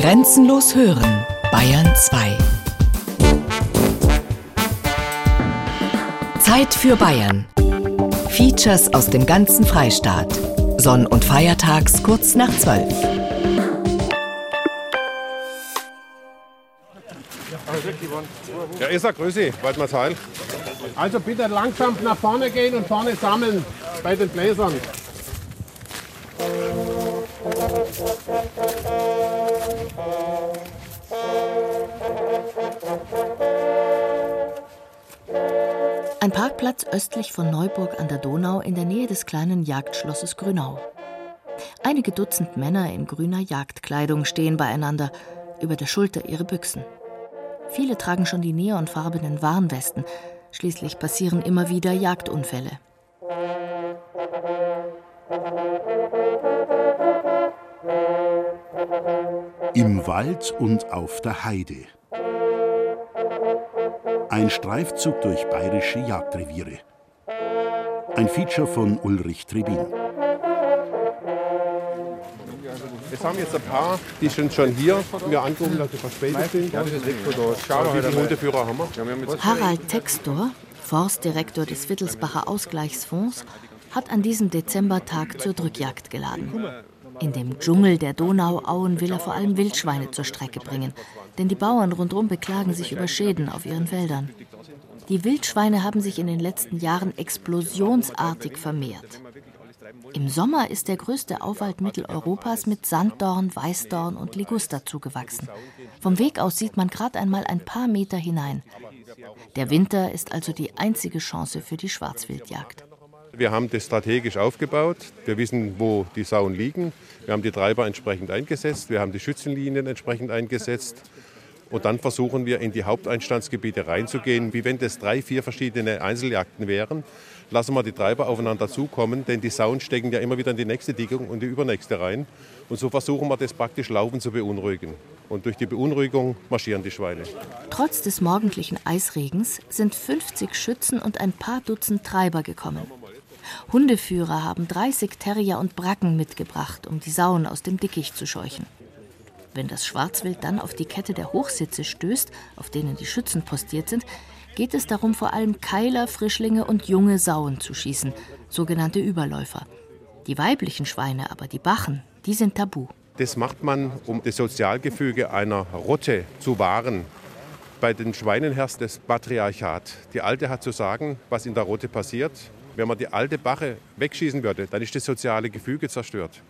Grenzenlos hören, Bayern 2. Zeit für Bayern. Features aus dem ganzen Freistaat. Sonn- und Feiertags kurz nach 12. Ja, ist er, Grüße, Waldmarsheil. Also bitte langsam nach vorne gehen und vorne sammeln bei den Bläsern. Ein Parkplatz östlich von Neuburg an der Donau in der Nähe des kleinen Jagdschlosses Grünau. Einige Dutzend Männer in grüner Jagdkleidung stehen beieinander, über der Schulter ihre Büchsen. Viele tragen schon die neonfarbenen Warnwesten. Schließlich passieren immer wieder Jagdunfälle. Im Wald und auf der Heide. Ein Streifzug durch bayerische Jagdreviere. Ein Feature von Ulrich Trebin. Wir haben jetzt ein paar, die sind schon hier. Wir angerufen, dass sie verspätet sind. Ja, das ist Schau Wie viele Hundeführer haben wir? Harald Textor, Forstdirektor des Wittelsbacher Ausgleichsfonds, hat an diesem Dezembertag zur Drückjagd geladen. In dem Dschungel der Donauauen will er vor allem Wildschweine zur Strecke bringen, denn die Bauern rundherum beklagen sich über Schäden auf ihren Feldern. Die Wildschweine haben sich in den letzten Jahren explosionsartig vermehrt. Im Sommer ist der größte Auwald Mitteleuropas mit Sanddorn, Weißdorn und Liguster zugewachsen. Vom Weg aus sieht man gerade einmal ein paar Meter hinein. Der Winter ist also die einzige Chance für die Schwarzwildjagd. Wir haben das strategisch aufgebaut. Wir wissen, wo die Sauen liegen. Wir haben die Treiber entsprechend eingesetzt. Wir haben die Schützenlinien entsprechend eingesetzt. Und dann versuchen wir in die Haupteinstandsgebiete reinzugehen, wie wenn das drei, vier verschiedene Einzeljagden wären. Lassen wir die Treiber aufeinander zukommen, denn die Sauen stecken ja immer wieder in die nächste Dickung und die übernächste rein. Und so versuchen wir das praktisch laufend zu beunruhigen. Und durch die Beunruhigung marschieren die Schweine. Trotz des morgendlichen Eisregens sind 50 Schützen und ein paar Dutzend Treiber gekommen. Hundeführer haben 30 Terrier und Bracken mitgebracht, um die Sauen aus dem Dickicht zu scheuchen. Wenn das Schwarzwild dann auf die Kette der Hochsitze stößt, auf denen die Schützen postiert sind, geht es darum, vor allem Keiler, Frischlinge und junge Sauen zu schießen, sogenannte Überläufer. Die weiblichen Schweine, aber die Bachen, die sind tabu. Das macht man, um das Sozialgefüge einer Rotte zu wahren. Bei den Schweinen herrscht das Patriarchat. Die Alte hat zu sagen, was in der Rotte passiert. Wenn man die alte Bache wegschießen würde, dann ist das soziale Gefüge zerstört.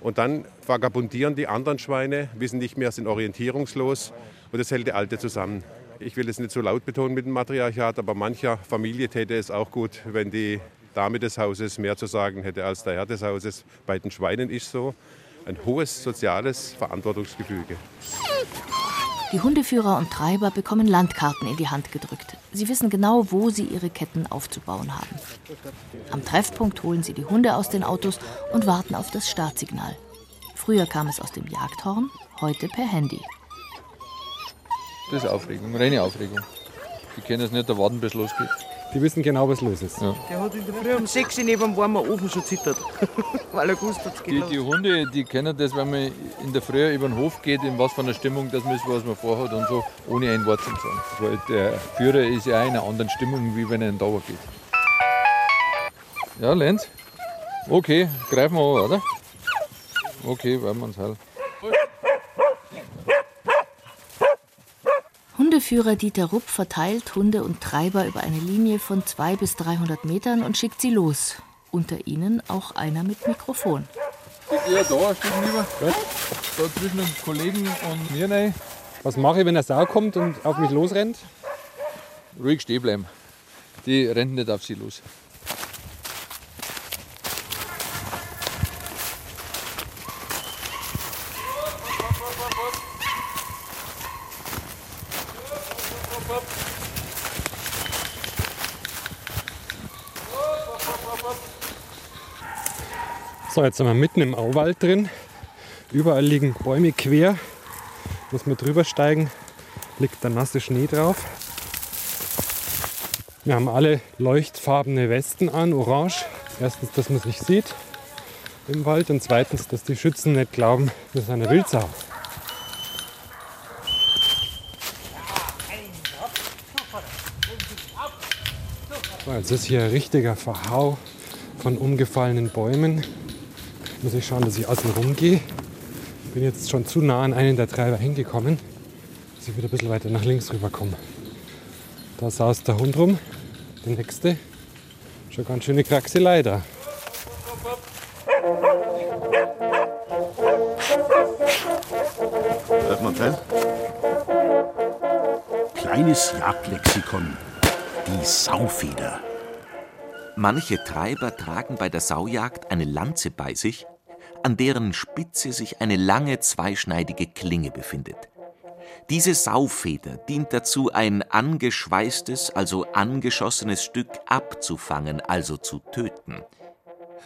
Und dann vagabundieren die anderen Schweine, wissen nicht mehr, sind orientierungslos und das hält die Alte zusammen. Ich will es nicht so laut betonen mit dem Matriarchat, aber mancher Familie täte es auch gut, wenn die Dame des Hauses mehr zu sagen hätte als der Herr des Hauses. Bei den Schweinen ist so ein hohes soziales Verantwortungsgefüge. Die Hundeführer und Treiber bekommen Landkarten in die Hand gedrückt. Sie wissen genau, wo sie ihre Ketten aufzubauen haben. Am Treffpunkt holen sie die Hunde aus den Autos und warten auf das Startsignal. Früher kam es aus dem Jagdhorn, heute per Handy. Das ist Aufregung, reine Aufregung. Die können es nicht erwarten, bis es losgeht. Die wissen genau, was los ist. Ja. Der hat in der Früh um 6 Uhr neben dem warmen Ofen schon zittert, weil er gewusst hat, es geht Die, los. die Hunde, die kennen das, wenn man in der Früh über den Hof geht, in was für einer Stimmung das ist, was man vorhat und so, ohne ein Wort zu sagen. Weil der Führer ist ja auch in einer anderen Stimmung, wie wenn er in den Dauer geht. Ja, Lenz? Okay, greifen wir an, oder? Okay, werden wir uns halt. Hundeführer Dieter Rupp verteilt Hunde und Treiber über eine Linie von 200 bis 300 Metern und schickt sie los. Unter ihnen auch einer mit Mikrofon. Eher da, steht lieber. Da zwischen dem Kollegen und mir rein. Was mache ich, wenn eine Sau kommt und auf mich losrennt? Ruhig stehen bleiben. Die rennt nicht auf sie los. So, jetzt sind wir mitten im Auwald drin. Überall liegen Bäume quer. Muss man drüber steigen, liegt der nasse Schnee drauf. Wir haben alle leuchtfarbene Westen an, orange. Erstens, dass man es nicht sieht im Wald und zweitens, dass die Schützen nicht glauben, das ist eine Wildsau. So, jetzt ist hier ein richtiger Verhau von umgefallenen Bäumen. Muss ich schauen, dass ich außen rumgehe. Bin jetzt schon zu nah an einen der Treiber hingekommen, dass ich wieder ein bisschen weiter nach links rüberkomme. Da saust der Hund rum, der nächste. Schon ganz schöne Kraxelei da. Hört man gell? Kleines Jagdlexikon. Die Saufeder. Manche Treiber tragen bei der Saujagd eine Lanze bei sich, an deren Spitze sich eine lange zweischneidige Klinge befindet. Diese Saufeder dient dazu, ein angeschweißtes, also angeschossenes Stück abzufangen, also zu töten.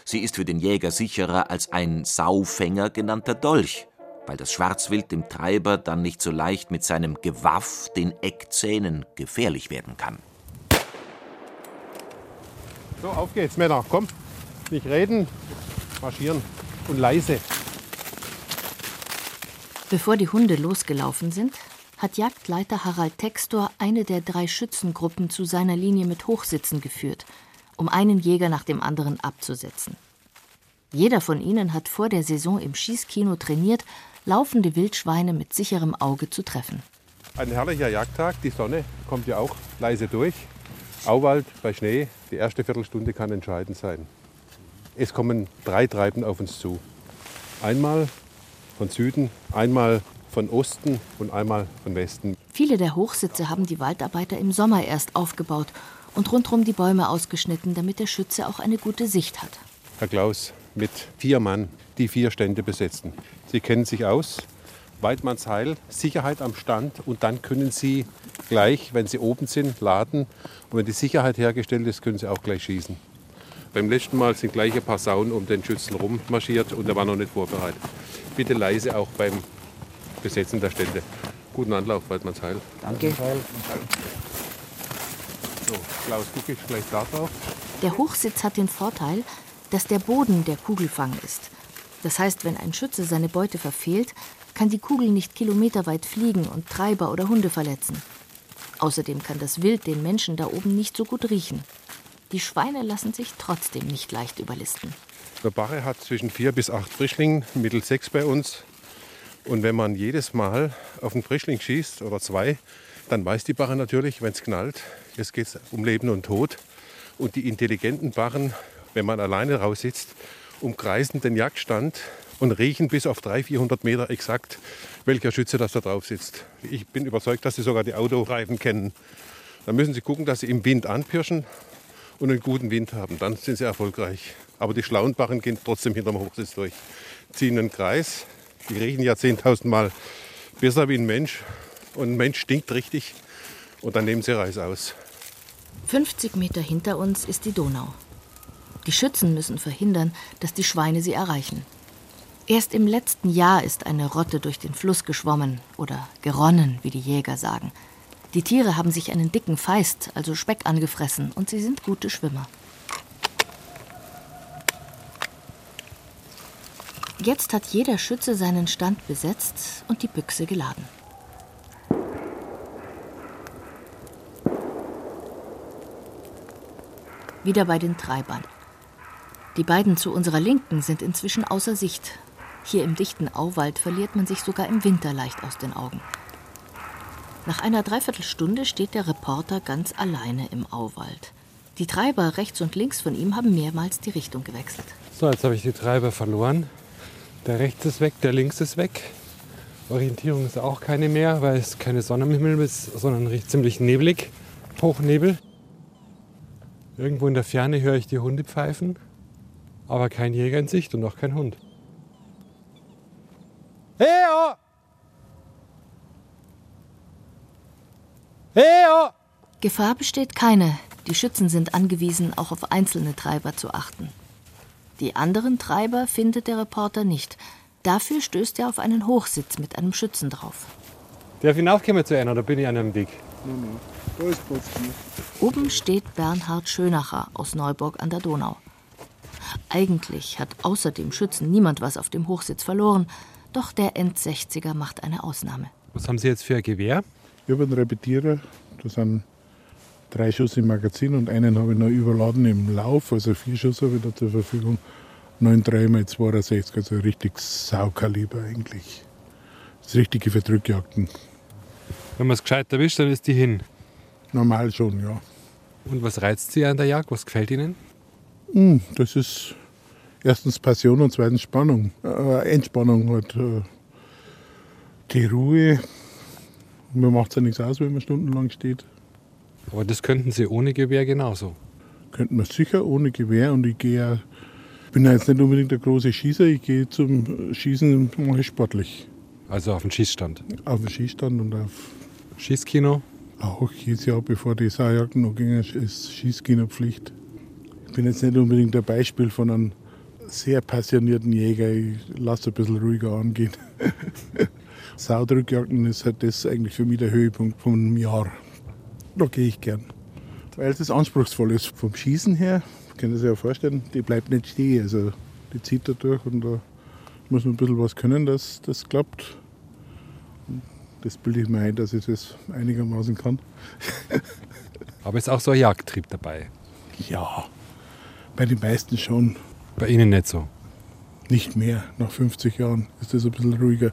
Sie ist für den Jäger sicherer als ein Saufänger genannter Dolch, weil das Schwarzwild dem Treiber dann nicht so leicht mit seinem Gewaff, den Eckzähnen, gefährlich werden kann. So, auf geht's, Männer. Komm, nicht reden, marschieren und leise. Bevor die Hunde losgelaufen sind, hat Jagdleiter Harald Textor eine der drei Schützengruppen zu seiner Linie mit Hochsitzen geführt, um einen Jäger nach dem anderen abzusetzen. Jeder von ihnen hat vor der Saison im Schießkino trainiert, laufende Wildschweine mit sicherem Auge zu treffen. Ein herrlicher Jagdtag, die Sonne kommt ja auch leise durch. Auwald bei Schnee, die erste Viertelstunde kann entscheidend sein. Es kommen drei Treiben auf uns zu. Einmal von Süden, einmal von Osten und einmal von Westen. Viele der Hochsitze haben die Waldarbeiter im Sommer erst aufgebaut und rundherum die Bäume ausgeschnitten, damit der Schütze auch eine gute Sicht hat. Herr Klaus, mit vier Mann, die vier Stände besetzen. Sie kennen sich aus. Weidmannsheil, Sicherheit am Stand und dann können Sie gleich, wenn Sie oben sind, laden. Und wenn die Sicherheit hergestellt ist, können Sie auch gleich schießen. Beim letzten Mal sind gleich ein paar Saunen um den Schützen rummarschiert und er war noch nicht vorbereitet. Bitte leise auch beim Besetzen der Stände. Guten Anlauf, Weidmannsheil. Danke. So, Klaus, gucke ich gleich da drauf. Der Hochsitz hat den Vorteil, dass der Boden der Kugelfang ist. Das heißt, wenn ein Schütze seine Beute verfehlt, kann die Kugel nicht kilometerweit fliegen und Treiber oder Hunde verletzen. Außerdem kann das Wild den Menschen da oben nicht so gut riechen. Die Schweine lassen sich trotzdem nicht leicht überlisten. Der Bache hat zwischen vier bis acht Frischlingen, mittel sechs bei uns. Und wenn man jedes Mal auf einen Frischling schießt oder zwei, dann weiß die Bache natürlich, wenn es knallt, jetzt geht es um Leben und Tod. Und die intelligenten Bachen, wenn man alleine raussitzt, umkreisen den Jagdstand und riechen bis auf 300, 400 Meter exakt, welcher Schütze das da drauf sitzt. Ich bin überzeugt, dass sie sogar die Autoreifen kennen. Dann müssen sie gucken, dass sie im Wind anpirschen und einen guten Wind haben. Dann sind sie erfolgreich. Aber die schlauen Bachen gehen trotzdem hinterm Hochsitz durch. Ziehen einen Kreis. Die riechen ja 10.000 Mal besser wie ein Mensch. Und ein Mensch stinkt richtig. Und dann nehmen sie Reis aus. 50 Meter hinter uns ist die Donau. Die Schützen müssen verhindern, dass die Schweine sie erreichen. Erst im letzten Jahr ist eine Rotte durch den Fluss geschwommen oder geronnen, wie die Jäger sagen. Die Tiere haben sich einen dicken Feist, also Speck, angefressen und sie sind gute Schwimmer. Jetzt hat jeder Schütze seinen Stand besetzt und die Büchse geladen. Wieder bei den Treibern. Die beiden zu unserer Linken sind inzwischen außer Sicht. Hier im dichten Auwald verliert man sich sogar im Winter leicht aus den Augen. Nach einer Dreiviertelstunde steht der Reporter ganz alleine im Auwald. Die Treiber rechts und links von ihm haben mehrmals die Richtung gewechselt. So, jetzt habe ich die Treiber verloren. Der rechts ist weg, der links ist weg. Orientierung ist auch keine mehr, weil es keine Sonne am Himmel ist, sondern riecht ziemlich neblig. Hochnebel. Irgendwo in der Ferne höre ich die Hunde pfeifen, aber kein Jäger in Sicht und auch kein Hund. Hey, oh! Gefahr besteht keine. Die Schützen sind angewiesen, auch auf einzelne Treiber zu achten. Die anderen Treiber findet der Reporter nicht. Dafür stößt er auf einen Hochsitz mit einem Schützen drauf. Darf ich hinaufkommen zu einer oder bin ich an einem Weg? Da ist Platz Oben steht Bernhard Schönacher aus Neuburg an der Donau. Eigentlich hat außer dem Schützen niemand was auf dem Hochsitz verloren, doch der End-60er macht eine Ausnahme. Was haben Sie jetzt für ein Gewehr? Ich habe einen Repetierer, da sind drei Schuss im Magazin und einen habe ich noch überladen im Lauf, also vier Schuss habe ich da zur Verfügung. 9,3 x 62, also richtig Saukaliber eigentlich. Das Richtige für Drückjagden. Wenn man es gescheit erwischt, dann ist die hin. Normal schon, ja. Und was reizt Sie an der Jagd? Was gefällt Ihnen? Hm, das ist erstens Passion und zweitens Spannung. Äh, Entspannung halt. Äh, die Ruhe. Mir macht es ja nichts aus, wenn man stundenlang steht. Aber das könnten Sie ohne Gewehr genauso. Könnten wir sicher ohne Gewehr und ich gehe bin ja jetzt nicht unbedingt der große Schießer, ich gehe zum Schießen mache ich sportlich. Also auf den Schießstand? Auf den Schießstand und auf Schießkino? Auch jedes Jahr, bevor die Saujagd noch ging, ist Schießkino Pflicht. Ich bin jetzt nicht unbedingt ein Beispiel von einem sehr passionierten Jäger. Ich lasse ein bisschen ruhiger angehen. Saudrückjagden ist halt das eigentlich für mich der Höhepunkt vom Jahr. Da gehe ich gern. Weil es anspruchsvoll ist. Vom Schießen her, können Sie sich ja vorstellen, die bleibt nicht stehen. Also die zieht da durch und da muss man ein bisschen was können, dass das klappt. Das bilde ich mir ein, dass ich das einigermaßen kann. Aber ist auch so ein Jagdtrieb dabei? Ja, bei den meisten schon. Bei Ihnen nicht so? Nicht mehr. Nach 50 Jahren ist das ein bisschen ruhiger.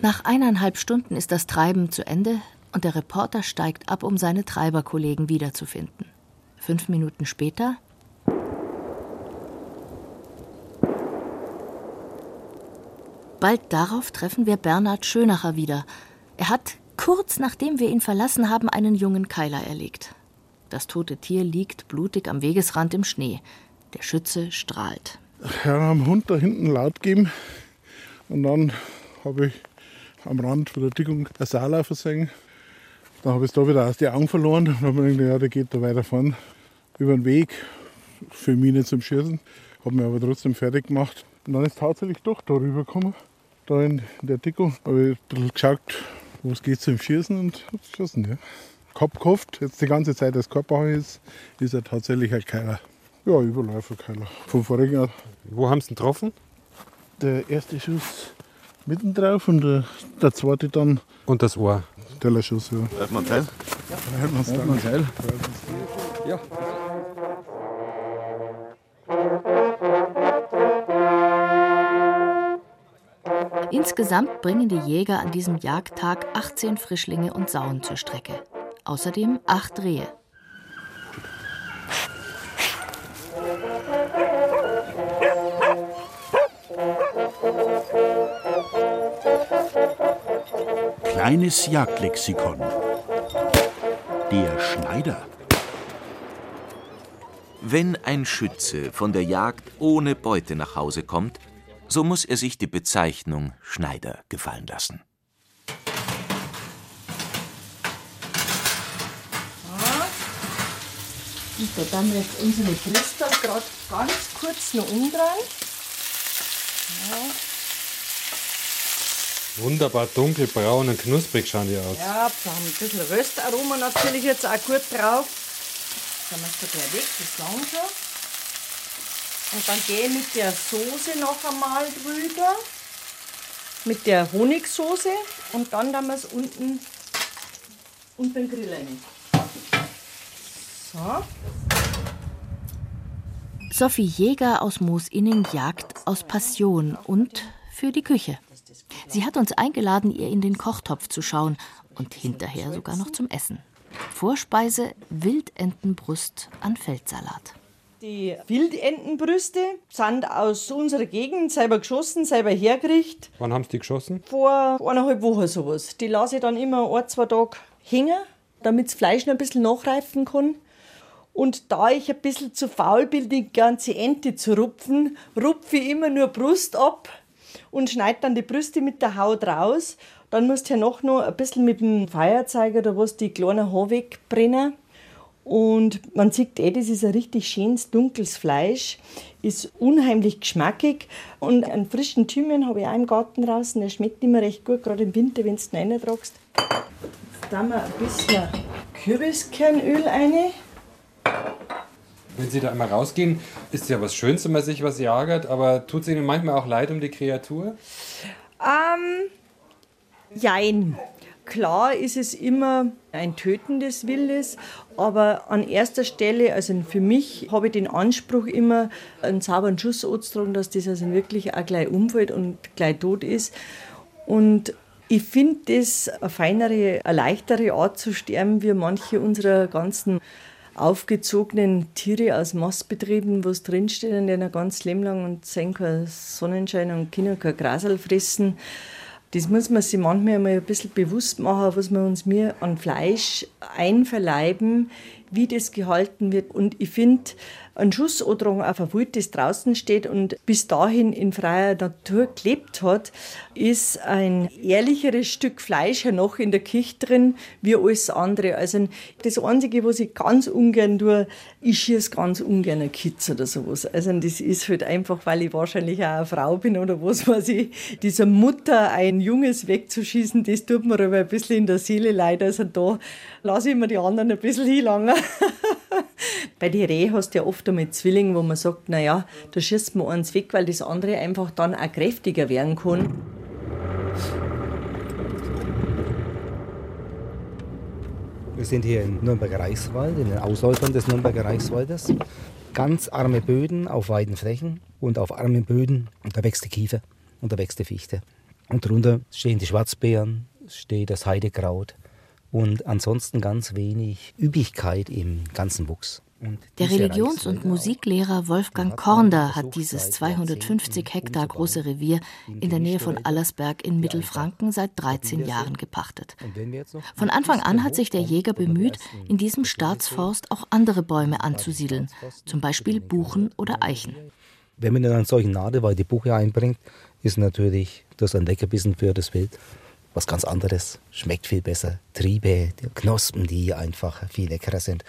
Nach eineinhalb Stunden ist das Treiben zu Ende und der Reporter steigt ab, um seine Treiberkollegen wiederzufinden. Fünf Minuten später Bald darauf treffen wir Bernhard Schönacher wieder. Er hat, kurz nachdem wir ihn verlassen haben, einen jungen Keiler erlegt. Das tote Tier liegt blutig am Wegesrand im Schnee. Der Schütze strahlt. Ja, am Hund da hinten laut geben. Und dann habe ich am Rand von der Dickung ein Saarlaufer gesehen. Dann habe ich es da wieder aus den Augen verloren. Dann habe ich mir gedacht, ja, der geht da weiter vorn über den Weg. Für mich nicht zum Schießen. Habe mich aber trotzdem fertig gemacht. Und dann ist tatsächlich doch da rübergekommen. Da in der Dickung. Habe ich ein bisschen geschaut, wo es geht zum Schießen und habe geschossen. Ja. Kopf gehofft, jetzt die ganze Zeit das Körper ist, ist er tatsächlich ein Keiler. Ja, Überläuferkeiler. Vom vorigen Jahr. Wo haben Sie ihn getroffen? Der erste Schuss mitten drauf und der, der zweite dann. Und das Ohr. Tellerschuss, ja. Hört man Teil? Ja, hört man Hört man Teil? Ja. Insgesamt bringen die Jäger an diesem Jagdtag 18 Frischlinge und Sauen zur Strecke. Außerdem acht Rehe. Kleines Jagdlexikon. Der Schneider. Wenn ein Schütze von der Jagd ohne Beute nach Hause kommt, so muss er sich die Bezeichnung Schneider gefallen lassen. Da dann jetzt unsere Brüste gerade ganz kurz noch umdrehen. Ja. Wunderbar dunkelbraun und knusprig schauen die aus. Ja, da haben ein bisschen Röstaroma natürlich jetzt auch gut drauf. Dann wir es da gleich weg, das lang schon. Und dann gehe ich mit der Soße noch einmal drüber. Mit der Honigsoße. Und dann dann wir es unten unter den Grill rein. So. Sophie Jäger aus Moosinning jagt aus Passion und für die Küche. Sie hat uns eingeladen, ihr in den Kochtopf zu schauen und hinterher sogar noch zum Essen. Vorspeise Wildentenbrust an Feldsalat. Die Wildentenbrüste sind aus unserer Gegend selber geschossen, selber hergerichtet. Wann haben Sie die geschossen? Vor eineinhalb Wochen sowas. Die lasse ich dann immer ein, zwei Tage hängen, damit das Fleisch noch ein bisschen nachreifen kann. Und da ich ein bisschen zu faul bin, die ganze Ente zu rupfen, rupfe ich immer nur Brust ab und schneide dann die Brüste mit der Haut raus. Dann musst du ja noch, noch ein bisschen mit dem Feuerzeiger oder was die kleinen Haare wegbrennen. Und man sieht eh, das ist ein richtig schönes, dunkles Fleisch, ist unheimlich geschmackig. Und einen frischen Thymian habe ich auch im Garten draußen, der schmeckt immer recht gut, gerade im Winter, wenn du ihn reintragst. Jetzt tun wir ein bisschen Kürbiskernöl rein. Wenn Sie da einmal rausgehen, ist ja was Schönes, wenn man sich was jagert, aber tut es Ihnen manchmal auch leid um die Kreatur? Ähm, jein. Klar ist es immer ein Töten des Wildes, aber an erster Stelle, also für mich, habe ich den Anspruch immer, einen sauberen Schuss anzutragen, dass das also wirklich auch gleich umfällt und gleich tot ist. Und ich finde das eine feinere, eine leichtere Art zu sterben, wie manche unserer ganzen aufgezogenen Tiere aus Mastbetrieben, wo es drinsteht und die ein ganz Leben lang und sehen keinen Sonnenschein und können kein Grasel fressen. Das muss man sich manchmal mal ein bisschen bewusst machen, was wir uns mir an Fleisch einverleiben, wie das gehalten wird. Und ich finde, ein Schussodrung auf ein Wild, das draußen steht und bis dahin in freier Natur gelebt hat, ist ein ehrlicheres Stück Fleisch noch in der Küche drin, wie alles andere. Also das Einzige, was ich ganz ungern tue, ich schieße ganz ungern eine Kitz oder sowas. Also das ist halt einfach, weil ich wahrscheinlich auch eine Frau bin oder was weiß ich. Dieser Mutter ein Junges wegzuschießen, das tut mir aber ein bisschen in der Seele leid. Also da lasse ich mir die anderen ein bisschen hinlangen. Bei den Reh hast du ja oft einmal Zwilling, wo man sagt, naja, da schießt man eins weg, weil das andere einfach dann auch kräftiger werden kann. Wir sind hier im Nürnberger Reichswald, in den Ausläufern des Nürnberger Reichswaldes. Ganz arme Böden auf weiten Flächen und auf armen Böden, da wächst die Kiefer und da wächst die Fichte. Und darunter stehen die Schwarzbeeren, steht das Heidekraut und ansonsten ganz wenig Üppigkeit im ganzen Wuchs. Der Religions- und Musiklehrer Wolfgang Kornder hat dieses 250 Hektar große Revier in der Nähe von Allersberg in Mittelfranken seit 13 Jahren gepachtet. Von Anfang an hat sich der Jäger bemüht, in diesem Staatsforst auch andere Bäume anzusiedeln, zum Beispiel Buchen oder Eichen. Wenn man in einen solchen Nadelwald die Buche einbringt, ist natürlich das ein Leckerbissen für das Wild. Was ganz anderes, schmeckt viel besser. Triebe, Knospen, die einfach viel leckerer sind.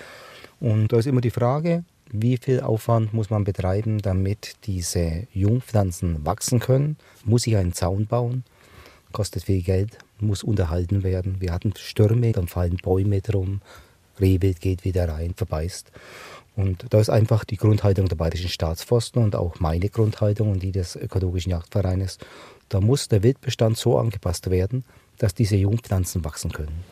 Und da ist immer die Frage, wie viel Aufwand muss man betreiben, damit diese Jungpflanzen wachsen können? Muss ich einen Zaun bauen? Kostet viel Geld, muss unterhalten werden. Wir hatten Stürme, dann fallen Bäume drum, Rehwild geht wieder rein, verbeißt. Und da ist einfach die Grundhaltung der Bayerischen Staatsforsten und auch meine Grundhaltung und die des Ökologischen Jagdvereines. Da muss der Wildbestand so angepasst werden, dass diese Jungpflanzen wachsen können.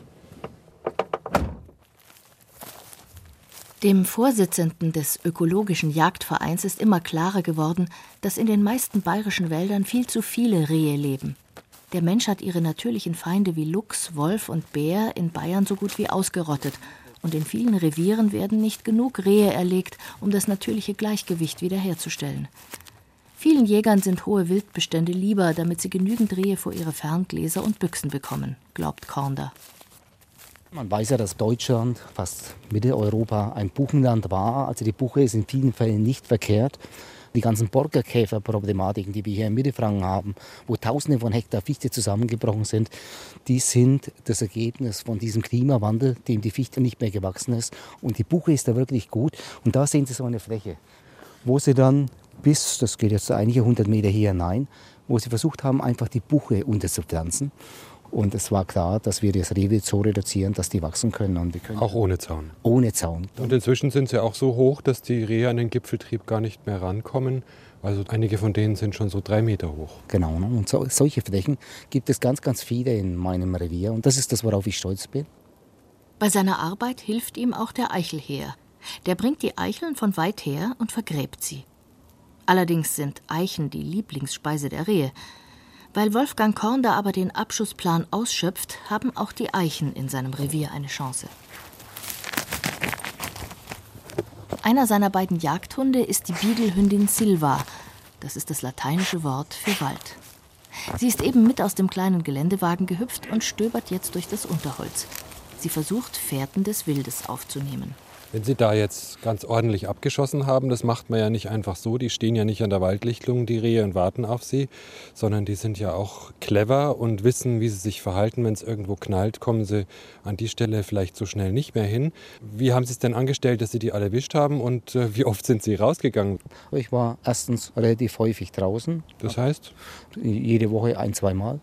Dem Vorsitzenden des Ökologischen Jagdvereins ist immer klarer geworden, dass in den meisten bayerischen Wäldern viel zu viele Rehe leben. Der Mensch hat ihre natürlichen Feinde wie Luchs, Wolf und Bär in Bayern so gut wie ausgerottet. Und in vielen Revieren werden nicht genug Rehe erlegt, um das natürliche Gleichgewicht wiederherzustellen. Vielen Jägern sind hohe Wildbestände lieber, damit sie genügend Rehe vor ihre Ferngläser und Büchsen bekommen, glaubt Kornder. Man weiß ja, dass Deutschland, fast Mitteleuropa, ein Buchenland war. Also die Buche ist in vielen Fällen nicht verkehrt. Die ganzen Borkenkäferproblematiken, die wir hier in Mittelfranken haben, wo Tausende von Hektar Fichte zusammengebrochen sind, die sind das Ergebnis von diesem Klimawandel, dem die Fichte nicht mehr gewachsen ist. Und die Buche ist da wirklich gut. Und da sehen Sie so eine Fläche, wo sie dann bis, das geht jetzt einige hundert Meter hier hinein, wo sie versucht haben, einfach die Buche unterzupflanzen. Und es war klar, dass wir das Rehwild so reduzieren, dass die wachsen können. Und wir können auch ohne Zaun. Ohne Zaun. Und inzwischen sind sie auch so hoch, dass die Rehe an den Gipfeltrieb gar nicht mehr rankommen. Also einige von denen sind schon so drei Meter hoch. Genau. Ne? Und so, solche Flächen gibt es ganz, ganz viele in meinem Revier. Und das ist das, worauf ich stolz bin. Bei seiner Arbeit hilft ihm auch der Eichelheer. Der bringt die Eicheln von weit her und vergräbt sie. Allerdings sind Eichen die Lieblingsspeise der Rehe. Weil Wolfgang Korn aber den Abschussplan ausschöpft, haben auch die Eichen in seinem Revier eine Chance. Einer seiner beiden Jagdhunde ist die Biegelhündin Silva. Das ist das lateinische Wort für Wald. Sie ist eben mit aus dem kleinen Geländewagen gehüpft und stöbert jetzt durch das Unterholz. Sie versucht, Fährten des Wildes aufzunehmen. Wenn Sie da jetzt ganz ordentlich abgeschossen haben, das macht man ja nicht einfach so. Die stehen ja nicht an der Waldlichtung, die Rehe, und warten auf sie, sondern die sind ja auch clever und wissen, wie sie sich verhalten. Wenn es irgendwo knallt, kommen sie an die Stelle vielleicht so schnell nicht mehr hin. Wie haben Sie es denn angestellt, dass Sie die alle erwischt haben und äh, wie oft sind Sie rausgegangen? Ich war erstens relativ häufig draußen. Das heißt? Jede Woche ein, zweimal.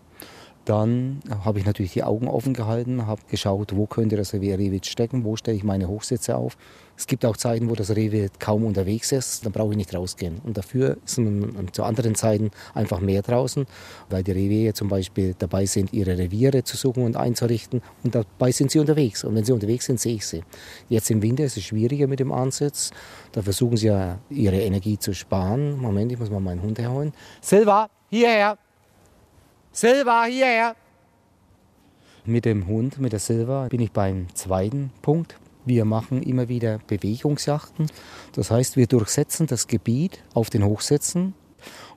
Dann habe ich natürlich die Augen offen gehalten, habe geschaut, wo könnte das Rehwild stecken, wo stelle ich meine Hochsitze auf. Es gibt auch Zeiten, wo das Rehwild kaum unterwegs ist, dann brauche ich nicht rausgehen. Und dafür man zu anderen Zeiten einfach mehr draußen, weil die Reviere zum Beispiel dabei sind, ihre Reviere zu suchen und einzurichten. Und dabei sind sie unterwegs. Und wenn sie unterwegs sind, sehe ich sie. Jetzt im Winter ist es schwieriger mit dem Ansitz. Da versuchen sie ja, ihre Energie zu sparen. Moment, ich muss mal meinen Hund herholen. Silva, hierher! Silva, hierher! Mit dem Hund, mit der Silva, bin ich beim zweiten Punkt. Wir machen immer wieder Bewegungsjachten. Das heißt, wir durchsetzen das Gebiet auf den Hochsätzen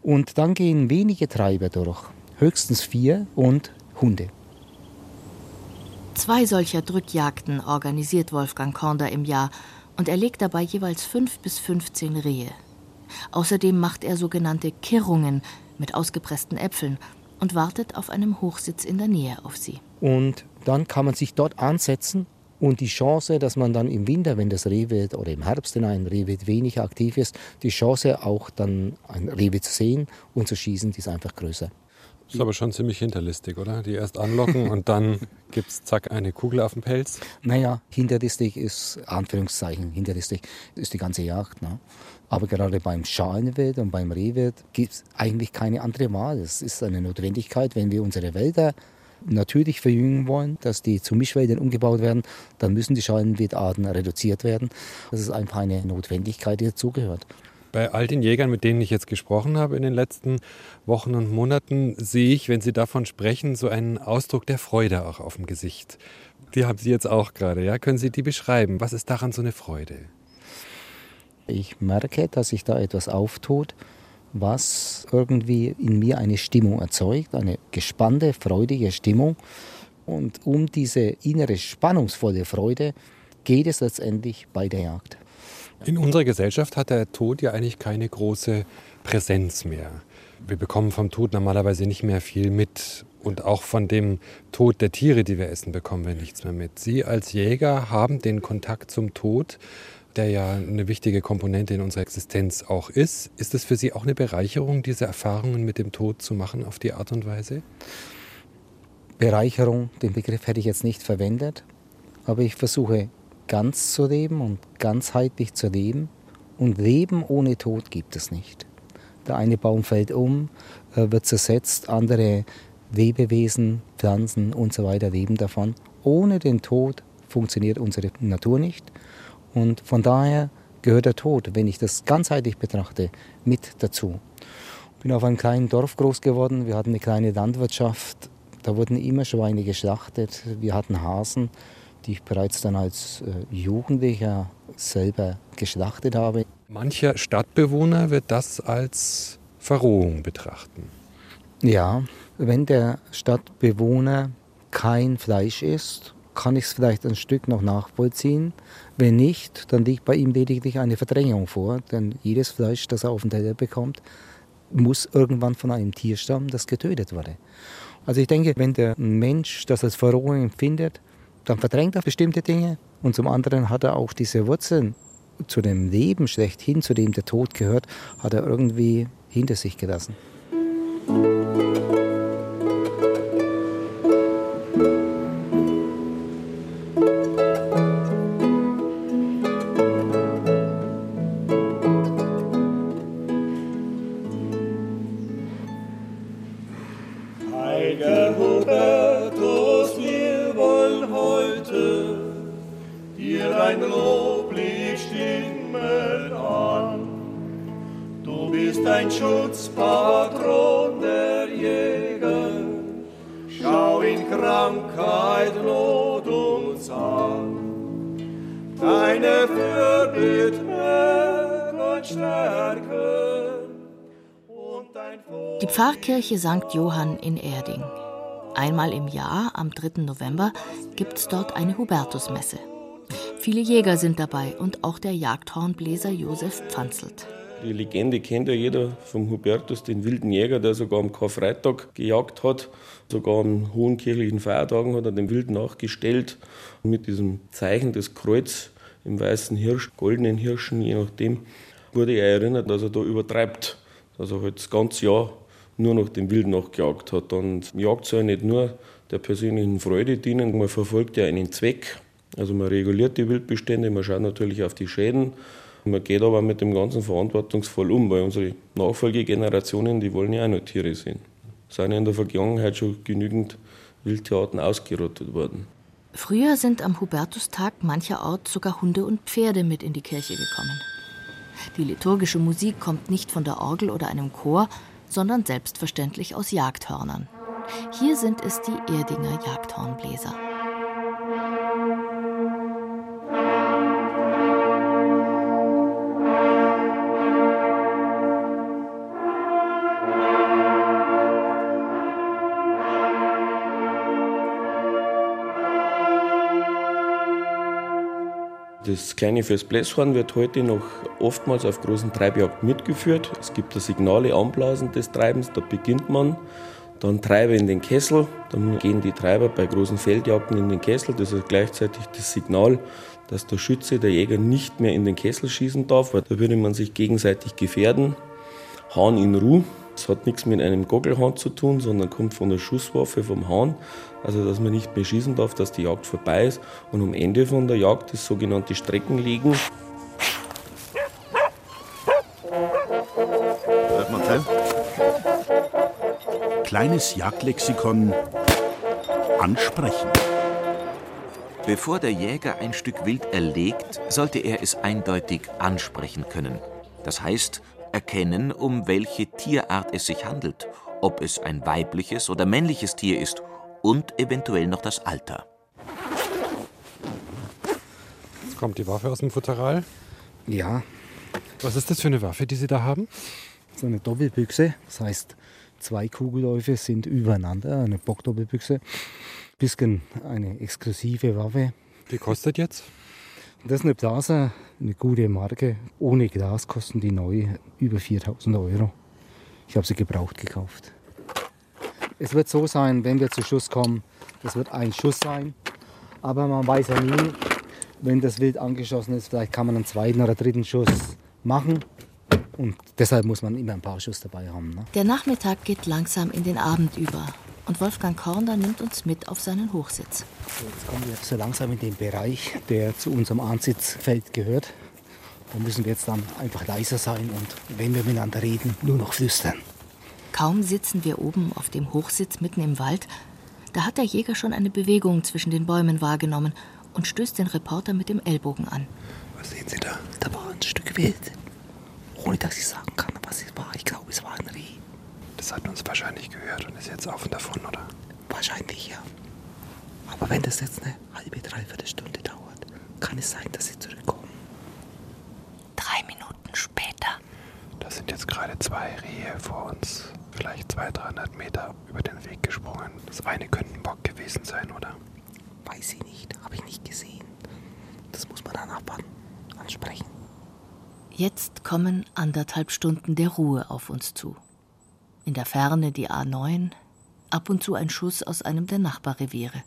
und dann gehen wenige Treiber durch. Höchstens vier und Hunde. Zwei solcher Drückjagden organisiert Wolfgang Kornder im Jahr und er legt dabei jeweils fünf bis 15 Rehe. Außerdem macht er sogenannte Kirrungen mit ausgepressten Äpfeln und wartet auf einem Hochsitz in der Nähe auf sie. Und dann kann man sich dort ansetzen und die Chance, dass man dann im Winter, wenn das Rehwild oder im Herbst in einem Rehwild weniger aktiv ist, die Chance auch dann ein Rehwild zu sehen und zu schießen, die ist einfach größer. Das ist aber schon ziemlich hinterlistig, oder? Die erst anlocken und dann gibt es zack eine Kugel auf dem Pelz. Naja, hinterlistig ist, Anführungszeichen, hinterlistig ist die ganze Jagd. Ne? Aber gerade beim Schalenwild und beim Rehwild gibt es eigentlich keine andere Wahl. Es ist eine Notwendigkeit, wenn wir unsere Wälder natürlich verjüngen wollen, dass die zu Mischwäldern umgebaut werden, dann müssen die Schalenwildarten reduziert werden. Das ist einfach eine Notwendigkeit, die dazugehört. Bei all den Jägern, mit denen ich jetzt gesprochen habe in den letzten Wochen und Monaten, sehe ich, wenn Sie davon sprechen, so einen Ausdruck der Freude auch auf dem Gesicht. Die haben Sie jetzt auch gerade, ja? Können Sie die beschreiben? Was ist daran so eine Freude? Ich merke, dass sich da etwas auftut, was irgendwie in mir eine Stimmung erzeugt, eine gespannte, freudige Stimmung. Und um diese innere spannungsvolle Freude geht es letztendlich bei der Jagd. In unserer Gesellschaft hat der Tod ja eigentlich keine große Präsenz mehr. Wir bekommen vom Tod normalerweise nicht mehr viel mit. Und auch von dem Tod der Tiere, die wir essen, bekommen wir nichts mehr mit. Sie als Jäger haben den Kontakt zum Tod der ja eine wichtige Komponente in unserer Existenz auch ist. Ist es für Sie auch eine Bereicherung, diese Erfahrungen mit dem Tod zu machen auf die Art und Weise? Bereicherung, den Begriff hätte ich jetzt nicht verwendet, aber ich versuche ganz zu leben und ganzheitlich zu leben. Und Leben ohne Tod gibt es nicht. Der eine Baum fällt um, äh, wird zersetzt, andere Lebewesen, Pflanzen und so weiter leben davon. Ohne den Tod funktioniert unsere Natur nicht und von daher gehört der Tod, wenn ich das ganzheitlich betrachte, mit dazu. Ich bin auf einem kleinen Dorf groß geworden. Wir hatten eine kleine Landwirtschaft. Da wurden immer Schweine geschlachtet. Wir hatten Hasen, die ich bereits dann als äh, Jugendlicher selber geschlachtet habe. Mancher Stadtbewohner wird das als Verrohung betrachten. Ja, wenn der Stadtbewohner kein Fleisch isst kann ich es vielleicht ein Stück noch nachvollziehen. Wenn nicht, dann liegt bei ihm lediglich eine Verdrängung vor, denn jedes Fleisch, das er auf den Teller bekommt, muss irgendwann von einem Tier stammen, das getötet wurde. Also ich denke, wenn der Mensch das als Verrohung empfindet, dann verdrängt er bestimmte Dinge und zum anderen hat er auch diese Wurzeln zu dem Leben schlechthin, zu dem der Tod gehört, hat er irgendwie hinter sich gelassen. Pfarrkirche St. Johann in Erding. Einmal im Jahr, am 3. November, gibt es dort eine Hubertusmesse. Viele Jäger sind dabei und auch der Jagdhornbläser Josef Pfanzelt. Die Legende kennt ja jeder vom Hubertus, den wilden Jäger, der sogar am Karfreitag gejagt hat. Sogar an hohen kirchlichen Feiertagen hat er den Wild nachgestellt. Mit diesem Zeichen des Kreuz im weißen Hirsch, goldenen Hirschen, je nachdem, wurde er erinnert, dass er da übertreibt. Dass er halt das ganze Jahr nur noch dem Wild nachgejagt hat. Und Jagd soll nicht nur der persönlichen Freude dienen, man verfolgt ja einen Zweck. Also man reguliert die Wildbestände, man schaut natürlich auf die Schäden. Man geht aber mit dem Ganzen verantwortungsvoll um, weil unsere Nachfolgegenerationen, die wollen ja auch noch Tiere sehen. Es sind ja in der Vergangenheit schon genügend Wildtierarten ausgerottet worden. Früher sind am Hubertustag mancherorts sogar Hunde und Pferde mit in die Kirche gekommen. Die liturgische Musik kommt nicht von der Orgel oder einem Chor, sondern selbstverständlich aus Jagdhörnern. Hier sind es die Erdinger Jagdhornbläser. Das kleine Festbläshorn wird heute noch oftmals auf großen Treibjagden mitgeführt. Es gibt das Signale Anblasen des Treibens, da beginnt man. Dann Treiber in den Kessel, dann gehen die Treiber bei großen Feldjagden in den Kessel. Das ist gleichzeitig das Signal, dass der Schütze, der Jäger nicht mehr in den Kessel schießen darf, weil da würde man sich gegenseitig gefährden. Hahn in Ruhe, das hat nichts mit einem Goggelhahn zu tun, sondern kommt von der Schusswaffe vom Hahn. Also, dass man nicht mehr schießen darf, dass die Jagd vorbei ist. Und am Ende von der Jagd das sogenannte Streckenlegen. Hört man sein? Kleines Jagdlexikon ansprechen. Bevor der Jäger ein Stück Wild erlegt, sollte er es eindeutig ansprechen können. Das heißt, erkennen, um welche Tierart es sich handelt, ob es ein weibliches oder männliches Tier ist und eventuell noch das Alter. Jetzt kommt die Waffe aus dem Futteral. Ja. Was ist das für eine Waffe, die Sie da haben? So eine Doppelbüchse. Das heißt, zwei Kugelläufe sind übereinander. Eine Bockdoppelbüchse. Bisschen eine exklusive Waffe. Die kostet jetzt? Das ist eine Blaser, eine gute Marke. Ohne Glas kosten die neu über 4000 Euro. Ich habe sie gebraucht gekauft. Es wird so sein, wenn wir zu Schuss kommen, das wird ein Schuss sein. Aber man weiß ja nie, wenn das Wild angeschossen ist, vielleicht kann man einen zweiten oder dritten Schuss machen. Und deshalb muss man immer ein paar Schuss dabei haben. Ne? Der Nachmittag geht langsam in den Abend über. Und Wolfgang Korner nimmt uns mit auf seinen Hochsitz. Jetzt kommen wir so langsam in den Bereich, der zu unserem Ansitzfeld gehört. Da müssen wir jetzt dann einfach leiser sein und wenn wir miteinander reden, nur noch flüstern. Kaum sitzen wir oben auf dem Hochsitz mitten im Wald, da hat der Jäger schon eine Bewegung zwischen den Bäumen wahrgenommen und stößt den Reporter mit dem Ellbogen an. Was sehen Sie da? Da war ein Stück Wild. Ohne dass ich sagen kann, was es war. Ich glaube, es war ein Reh. Das hat uns wahrscheinlich gehört und ist jetzt auf und davon, oder? Wahrscheinlich ja. Aber wenn das jetzt eine halbe, dreiviertel Stunde dauert, kann es sein, dass sie zurückkommen. Drei Minuten später. Da sind jetzt gerade zwei Rehe vor uns. Vielleicht 200, 300 Meter über den Weg gesprungen. Das eine könnte ein Bock gewesen sein, oder? Weiß ich nicht. Habe ich nicht gesehen. Das muss man dann abwarten. Ansprechen. Jetzt kommen anderthalb Stunden der Ruhe auf uns zu. In der Ferne die A9, ab und zu ein Schuss aus einem der Nachbarreviere.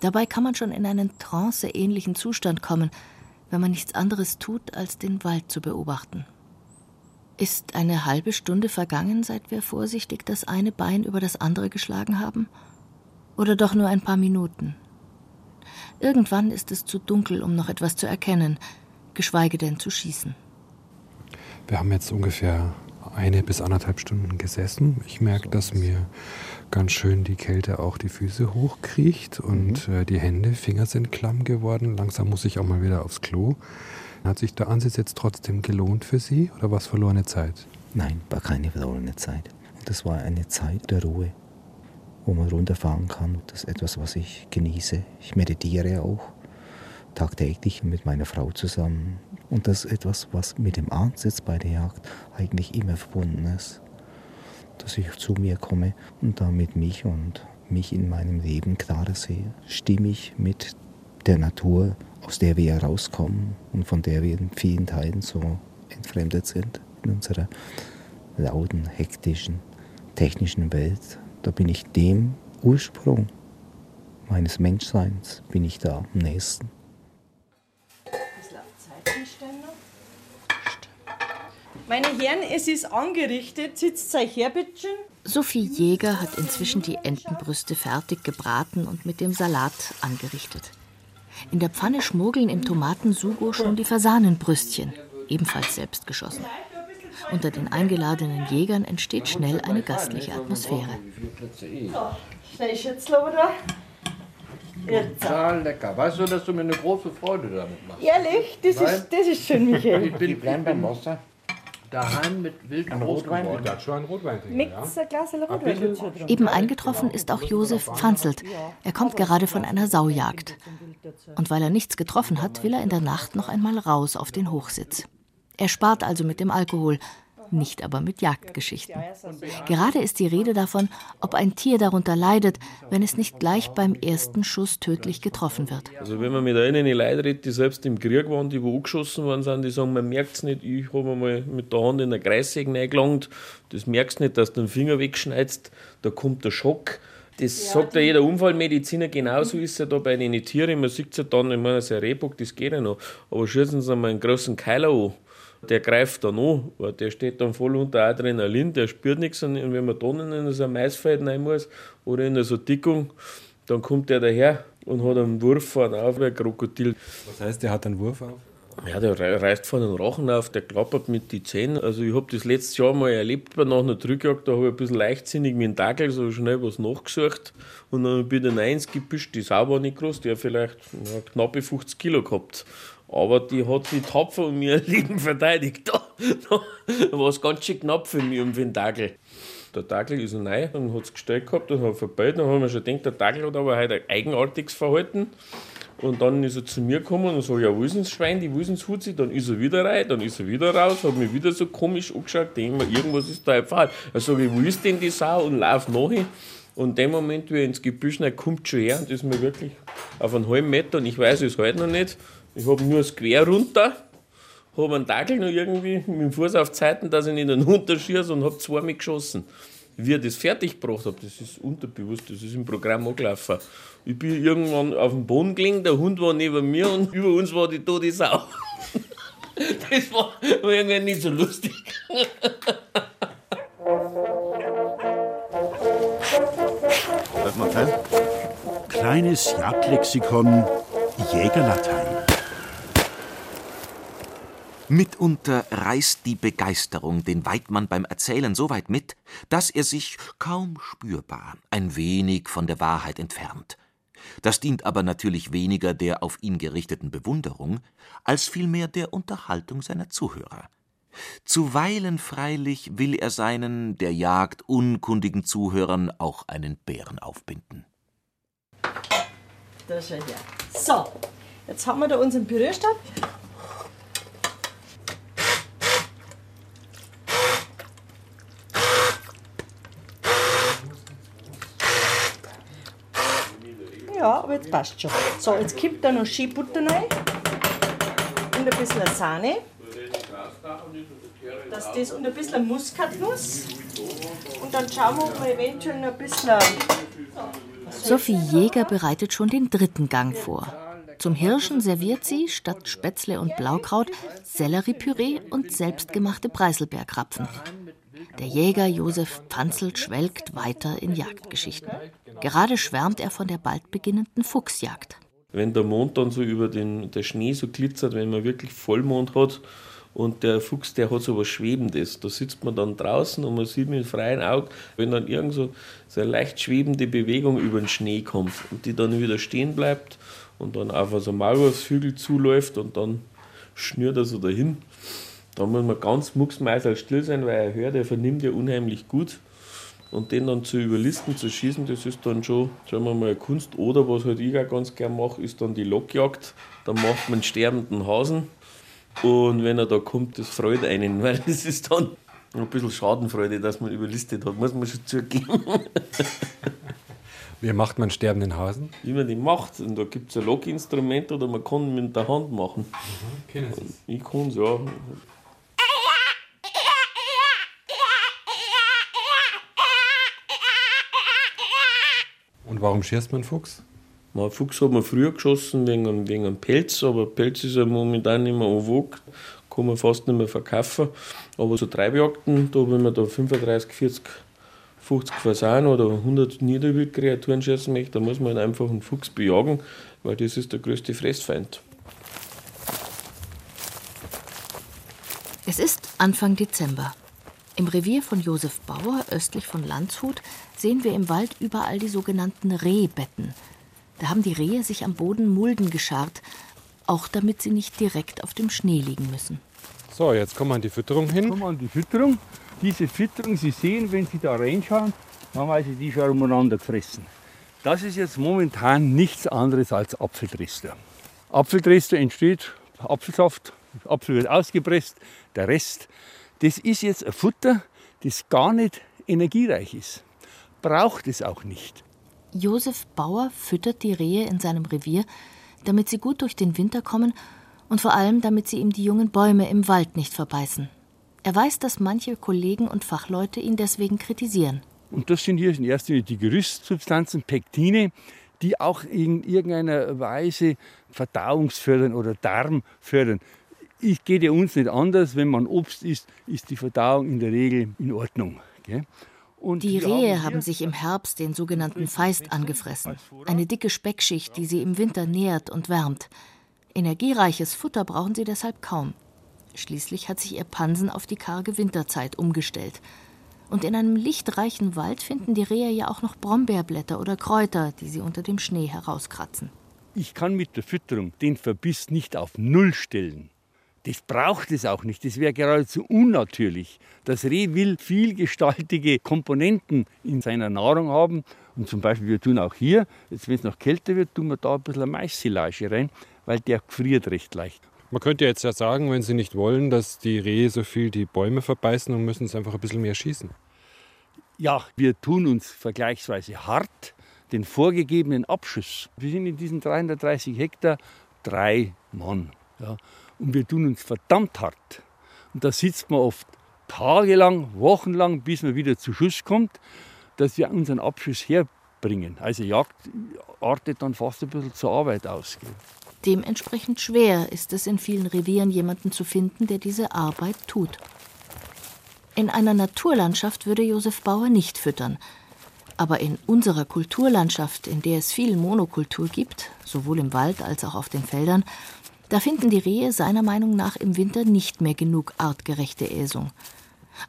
Dabei kann man schon in einen tranceähnlichen Zustand kommen, wenn man nichts anderes tut, als den Wald zu beobachten. Ist eine halbe Stunde vergangen, seit wir vorsichtig das eine Bein über das andere geschlagen haben? Oder doch nur ein paar Minuten? Irgendwann ist es zu dunkel, um noch etwas zu erkennen, geschweige denn zu schießen. Wir haben jetzt ungefähr eine bis anderthalb Stunden gesessen. Ich merke, dass mir ganz schön die Kälte auch die Füße hochkriecht und mhm. äh, die Hände, Finger sind klamm geworden. Langsam muss ich auch mal wieder aufs Klo. Hat sich der Ansitz jetzt trotzdem gelohnt für Sie oder war es verlorene Zeit? Nein, war keine verlorene Zeit. Das war eine Zeit der Ruhe, wo man runterfahren kann. Das ist etwas, was ich genieße. Ich meditiere auch tagtäglich mit meiner Frau zusammen. Und das ist etwas, was mit dem Ansitz bei der Jagd eigentlich immer verbunden ist. Dass ich zu mir komme und damit mich und mich in meinem Leben klarer sehe. Stimmig mit der Natur, aus der wir herauskommen und von der wir in vielen Teilen so entfremdet sind in unserer lauten, hektischen, technischen Welt. Da bin ich dem Ursprung meines Menschseins, bin ich da am nächsten. Meine Herren, es ist angerichtet. Sitzt euch her, bitte. Sophie Jäger hat inzwischen die Entenbrüste fertig gebraten und mit dem Salat angerichtet. In der Pfanne schmuggeln im Tomatensugo schon die Fasanenbrüstchen, ebenfalls selbst geschossen. Unter den eingeladenen Jägern entsteht schnell eine gastliche Atmosphäre. So, schnell Schützler, oder? Jetzt. Total lecker. Weißt du, dass du mir eine große Freude damit machst? Ehrlich? Das Nein? ist, das ist schön, Michael. Ich bin, ich bin Wasser. Daheim mit wildem Ein Rotwein? Mit ja? ein Glas Rotwein. Eben eingetroffen ist auch Josef Pfanzelt. Er kommt gerade von einer Saujagd. Und weil er nichts getroffen hat, will er in der Nacht noch einmal raus auf den Hochsitz. Er spart also mit dem Alkohol, nicht aber mit Jagdgeschichten. Gerade ist die Rede davon, ob ein Tier darunter leidet, wenn es nicht gleich beim ersten Schuss tödlich getroffen wird. Also wenn man mit einen Leuten redet, die selbst im Krieg waren, die wo angeschossen worden sind, die sagen, man merkt es nicht, ich habe mal mit der Hand in der Kreissäge reingelangt, das merkst du nicht, dass du den Finger wegschneidest, da kommt der Schock. Das sagt ja jeder Unfallmediziner, genauso ist es ja da bei den Tieren, man sieht es ja dann, ich meine, so ein Rehbock, das geht ja noch, aber schießen sie mal einen großen Keiler an, der greift dann an, der steht dann voll unter Adrenalin, der spürt nichts und wenn man dann in so ein Maisfeld rein muss oder in so eine Dickung, dann kommt der daher und hat einen Wurf vorne auf, wie ein Krokodil. Was heißt, der hat einen Wurf auf? Ja, der rei- reißt vorne den Rachen auf, der klappert mit den Zähnen. Also ich habe das letztes Jahr mal erlebt bei nach einer Drückjagd, da habe ich ein bisschen leichtsinnig mit dem Dackel so schnell was nachgesucht und dann bin ich rein ins Gebüsch. Die Sau war nicht groß, die hat vielleicht knappe 50 Kilo gehabt. Aber die hat sich tapfer um ihr Leben verteidigt. Da, war es ganz schön knapp für mich für den Dackel. Der Dackel ist neu und hat es gestellt gehabt und hat vorbei. Dann haben wir schon gedacht, der Dackel hat aber heute ein eigenartiges Verhalten. Und dann ist er zu mir gekommen und so, ja, wo ist denn das Schwein, die wo ist denn Hutzi? Dann ist er wieder rein, dann ist er wieder raus, hat mich wieder so komisch angeschaut, denke mir, irgendwas ist da falsch. Dann sage ich, wo ist denn die Sau? Und lauf nachher. Und in dem Moment, wie er ins Gebüsch rein kommt, schon her und ist mir wirklich auf einen halben Meter und ich weiß es heute noch nicht. Ich habe nur das Quer runter, habe einen Dackel noch irgendwie mit dem Fuß auf die Seiten, dass ich nicht einen runterschieße und habe zweimal geschossen. Wie ich das fertig gebracht habe, das ist unterbewusst, das ist im Programm angelaufen. Ich bin irgendwann auf dem Boden gelegen, der Hund war neben mir und über uns war die tote Sau. Das war irgendwie nicht so lustig. Hört mal rein. Kleines Jagdlexikon Jägerlatein. Mitunter reißt die Begeisterung den Weidmann beim Erzählen so weit mit, dass er sich kaum spürbar ein wenig von der Wahrheit entfernt. Das dient aber natürlich weniger der auf ihn gerichteten Bewunderung, als vielmehr der Unterhaltung seiner Zuhörer. Zuweilen freilich will er seinen der Jagd unkundigen Zuhörern auch einen Bären aufbinden. Da schau her. So, jetzt haben wir da unseren Pürierstab. Aber jetzt passt schon. So, jetzt kippt da noch Skibutter rein und ein bisschen Sahne. Das, das und ein bisschen Muskatnuss. Und dann schauen wir, ob wir eventuell noch ein bisschen. Sophie Jäger bereitet schon den dritten Gang vor. Zum Hirschen serviert sie statt Spätzle und Blaukraut Selleriepüree und selbstgemachte Preiselbeerkrapfen. Der Jäger Josef Panzelt schwelgt weiter in Jagdgeschichten. Gerade schwärmt er von der bald beginnenden Fuchsjagd. Wenn der Mond dann so über den der Schnee so glitzert, wenn man wirklich Vollmond hat und der Fuchs, der hat so was Schwebendes. Da sitzt man dann draußen und man sieht mit freiem Auge, wenn dann irgend so, eine leicht schwebende Bewegung über den Schnee kommt und die dann wieder stehen bleibt und dann auf so Maulwurfshügel zuläuft und dann schnürt er so dahin. Da muss man ganz mucksmeißel still sein, weil er hört, er vernimmt ja unheimlich gut. Und den dann zu überlisten, zu schießen, das ist dann schon, sagen wir mal, eine Kunst. Oder was halt ich auch ganz gern mache, ist dann die Lockjagd. Da macht man einen sterbenden Hasen. Und wenn er da kommt, das freut einen, weil das ist dann ein bisschen Schadenfreude, dass man überlistet hat, muss man schon zugeben. Wie macht man sterbenden Hasen? Wie man den macht. Und da gibt es ein Lockinstrument oder man kann ihn mit der Hand machen. Sie Ich kann es, ja. Und warum schießt man Fuchs? Mal Fuchs hat man früher geschossen wegen, einem- wegen einem Pelz, aber Pelz ist ja momentan nicht mehr en vogue. kann man fast nicht mehr verkaufen. Aber so Treibjagden, da wenn man da 35, 40, 50 Fasanen oder 100 Niederwildkreaturen schießen möchte, dann muss man halt einfach einen Fuchs bejagen, weil das ist der größte Fressfeind. Es ist Anfang Dezember. Im Revier von Josef Bauer östlich von Landshut sehen wir im Wald überall die sogenannten Rehbetten. Da haben die Rehe sich am Boden Mulden gescharrt, auch damit sie nicht direkt auf dem Schnee liegen müssen. So, jetzt kommen wir an die Fütterung hin. Kommen wir an die Fütterung. Diese Fütterung, Sie sehen, wenn Sie da reinschauen, haben Sie die schon umeinander gefressen. Das ist jetzt momentan nichts anderes als Apfeldrester. Apfeldrester entsteht Apfelsaft, Apfel wird ausgepresst, der Rest, das ist jetzt ein Futter, das gar nicht energiereich ist. Braucht es auch nicht. Josef Bauer füttert die Rehe in seinem Revier, damit sie gut durch den Winter kommen und vor allem, damit sie ihm die jungen Bäume im Wald nicht verbeißen. Er weiß, dass manche Kollegen und Fachleute ihn deswegen kritisieren. Und das sind hier in erster Linie die Gerüstsubstanzen, Pektine, die auch in irgendeiner Weise verdauungsfördern oder Darm fördern. Es geht ja uns nicht anders. Wenn man Obst isst, ist die Verdauung in der Regel in Ordnung. Gell? Und die Rehe haben sich im Herbst den sogenannten Feist angefressen. Eine dicke Speckschicht, die sie im Winter nährt und wärmt. Energiereiches Futter brauchen sie deshalb kaum. Schließlich hat sich ihr Pansen auf die karge Winterzeit umgestellt. Und in einem lichtreichen Wald finden die Rehe ja auch noch Brombeerblätter oder Kräuter, die sie unter dem Schnee herauskratzen. Ich kann mit der Fütterung den Verbiss nicht auf Null stellen. Das braucht es auch nicht. Das wäre geradezu unnatürlich. Das Reh will vielgestaltige Komponenten in seiner Nahrung haben. Und zum Beispiel, wir tun auch hier, jetzt wenn es noch kälter wird, tun wir da ein bisschen Mais-Silage rein, weil der friert recht leicht. Man könnte jetzt ja sagen, wenn Sie nicht wollen, dass die Rehe so viel die Bäume verbeißen, dann müssen sie einfach ein bisschen mehr schießen. Ja, wir tun uns vergleichsweise hart den vorgegebenen Abschuss. Wir sind in diesen 330 Hektar drei Mann. Ja. Und wir tun uns verdammt hart. Und da sitzt man oft tagelang, wochenlang, bis man wieder zu Schuss kommt, dass wir unseren Abschuss herbringen. Also Jagd artet dann fast ein bisschen zur Arbeit aus. Dementsprechend schwer ist es in vielen Revieren jemanden zu finden, der diese Arbeit tut. In einer Naturlandschaft würde Josef Bauer nicht füttern. Aber in unserer Kulturlandschaft, in der es viel Monokultur gibt, sowohl im Wald als auch auf den Feldern, da finden die Rehe seiner Meinung nach im Winter nicht mehr genug artgerechte Äsung.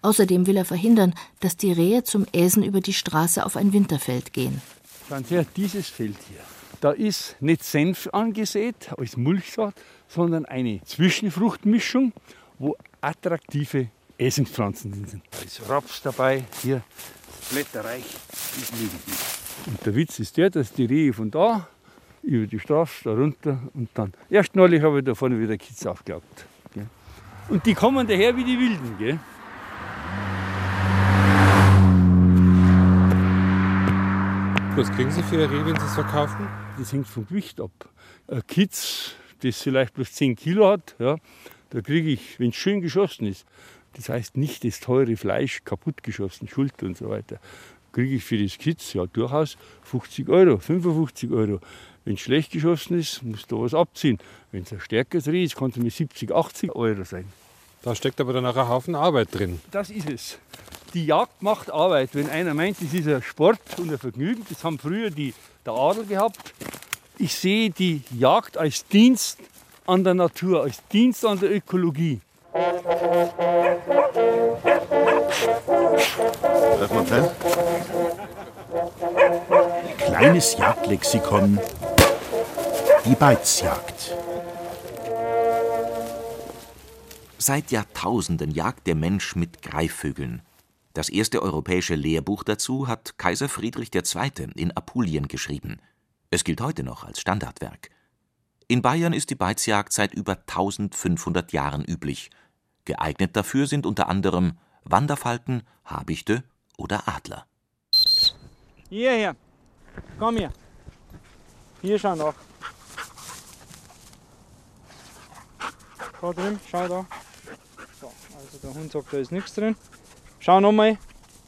Außerdem will er verhindern, dass die Rehe zum Äsen über die Straße auf ein Winterfeld gehen. Schauen Sie, dieses Feld hier. Da ist nicht Senf angesät als Mulchsaat, sondern eine Zwischenfruchtmischung, wo attraktive Essenspflanzen sind. Da ist Raps dabei, hier blätterreich, Und der Witz ist der, dass die Rehe von da über die Straße, da runter und dann. Erst neulich habe ich da vorne wieder Kids aufgelaugt. Gell. Und die kommen daher wie die Wilden. Gell. Was kriegen Sie für Ihre Reh, wenn Sie es verkaufen? Das hängt vom Gewicht ab. Ein Kitz, das vielleicht bloß 10 Kilo hat, ja, da kriege ich, wenn es schön geschossen ist, das heißt nicht das teure Fleisch kaputt geschossen, Schulter und so weiter, kriege ich für das Kitz ja durchaus 50 Euro, 55 Euro. Wenn es schlecht geschossen ist, muss da was abziehen. Wenn es ein stärkeres Reh ist, kann es mit 70, 80 Euro sein. Da steckt aber dann auch ein Haufen Arbeit drin. Das ist es. Die Jagd macht Arbeit. Wenn einer meint, es ist ein Sport und ein Vergnügen, das haben früher die, der Adel gehabt. Ich sehe die Jagd als Dienst an der Natur, als Dienst an der Ökologie. Darf man Kleines Jagdlexikon die Beizjagd. Seit Jahrtausenden jagt der Mensch mit Greifvögeln. Das erste europäische Lehrbuch dazu hat Kaiser Friedrich II. in Apulien geschrieben. Es gilt heute noch als Standardwerk. In Bayern ist die Beizjagd seit über 1500 Jahren üblich. Geeignet dafür sind unter anderem Wanderfalken, Habichte oder Adler. Hierher, komm her. Hier schau nach. Da drin, schau da. So, also der Hund sagt, da ist nichts drin. Schau nochmal.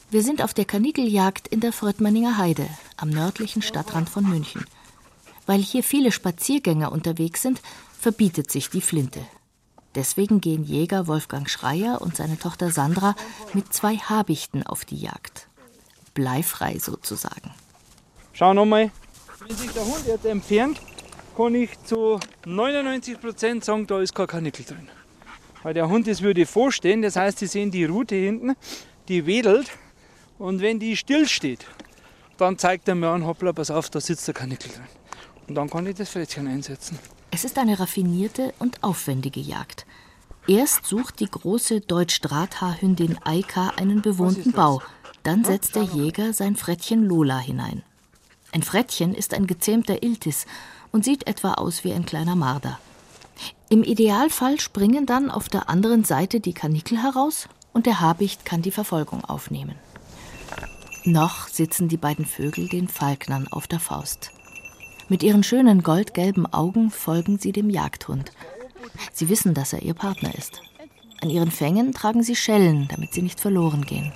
Wir sind auf der Kanigeljagd in der Fröttmanninger Heide, am nördlichen Stadtrand von München. Weil hier viele Spaziergänger unterwegs sind, verbietet sich die Flinte. Deswegen gehen Jäger Wolfgang Schreier und seine Tochter Sandra mit zwei Habichten auf die Jagd. Bleifrei sozusagen. Schau nochmal, wenn sich der Hund jetzt entfernt, kann ich zu 99 Prozent sagen, da ist kein Kanickel drin. Weil der Hund das würde vorstehen, das heißt, Sie sehen die Rute hinten, die wedelt und wenn die still steht, dann zeigt er mir an, hoppla, pass auf, da sitzt der Kanickel drin. Und dann kann ich das Frettchen einsetzen. Es ist eine raffinierte und aufwendige Jagd. Erst sucht die große Deutsch-Drahthaarhündin Eika einen bewohnten Bau. Dann setzt der Jäger sein Frettchen Lola hinein. Ein Frettchen ist ein gezähmter Iltis und sieht etwa aus wie ein kleiner Marder. Im Idealfall springen dann auf der anderen Seite die Kanickel heraus und der Habicht kann die Verfolgung aufnehmen. Noch sitzen die beiden Vögel den Falknern auf der Faust. Mit ihren schönen goldgelben Augen folgen sie dem Jagdhund. Sie wissen, dass er ihr Partner ist. An ihren Fängen tragen sie Schellen, damit sie nicht verloren gehen.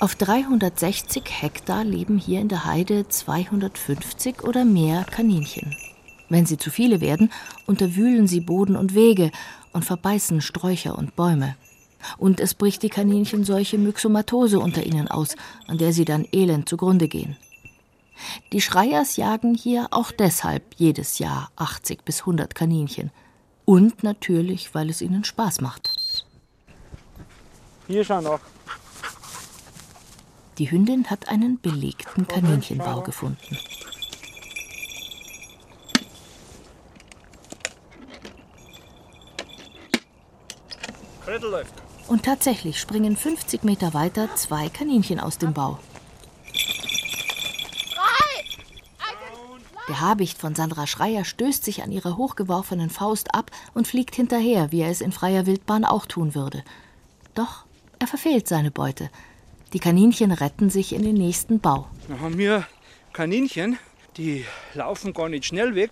Auf 360 Hektar leben hier in der Heide 250 oder mehr Kaninchen. Wenn sie zu viele werden, unterwühlen sie Boden und Wege und verbeißen Sträucher und Bäume. Und es bricht die Kaninchenseuche Myxomatose unter ihnen aus, an der sie dann elend zugrunde gehen. Die Schreiers jagen hier auch deshalb jedes Jahr 80 bis 100 Kaninchen. Und natürlich, weil es ihnen Spaß macht. Hier schau noch. Die Hündin hat einen belegten Kaninchenbau gefunden. Und tatsächlich springen 50 Meter weiter zwei Kaninchen aus dem Bau. Der Habicht von Sandra Schreier stößt sich an ihrer hochgeworfenen Faust ab und fliegt hinterher, wie er es in freier Wildbahn auch tun würde. Doch er verfehlt seine Beute. Die Kaninchen retten sich in den nächsten Bau. Da haben wir Kaninchen, die laufen gar nicht schnell weg,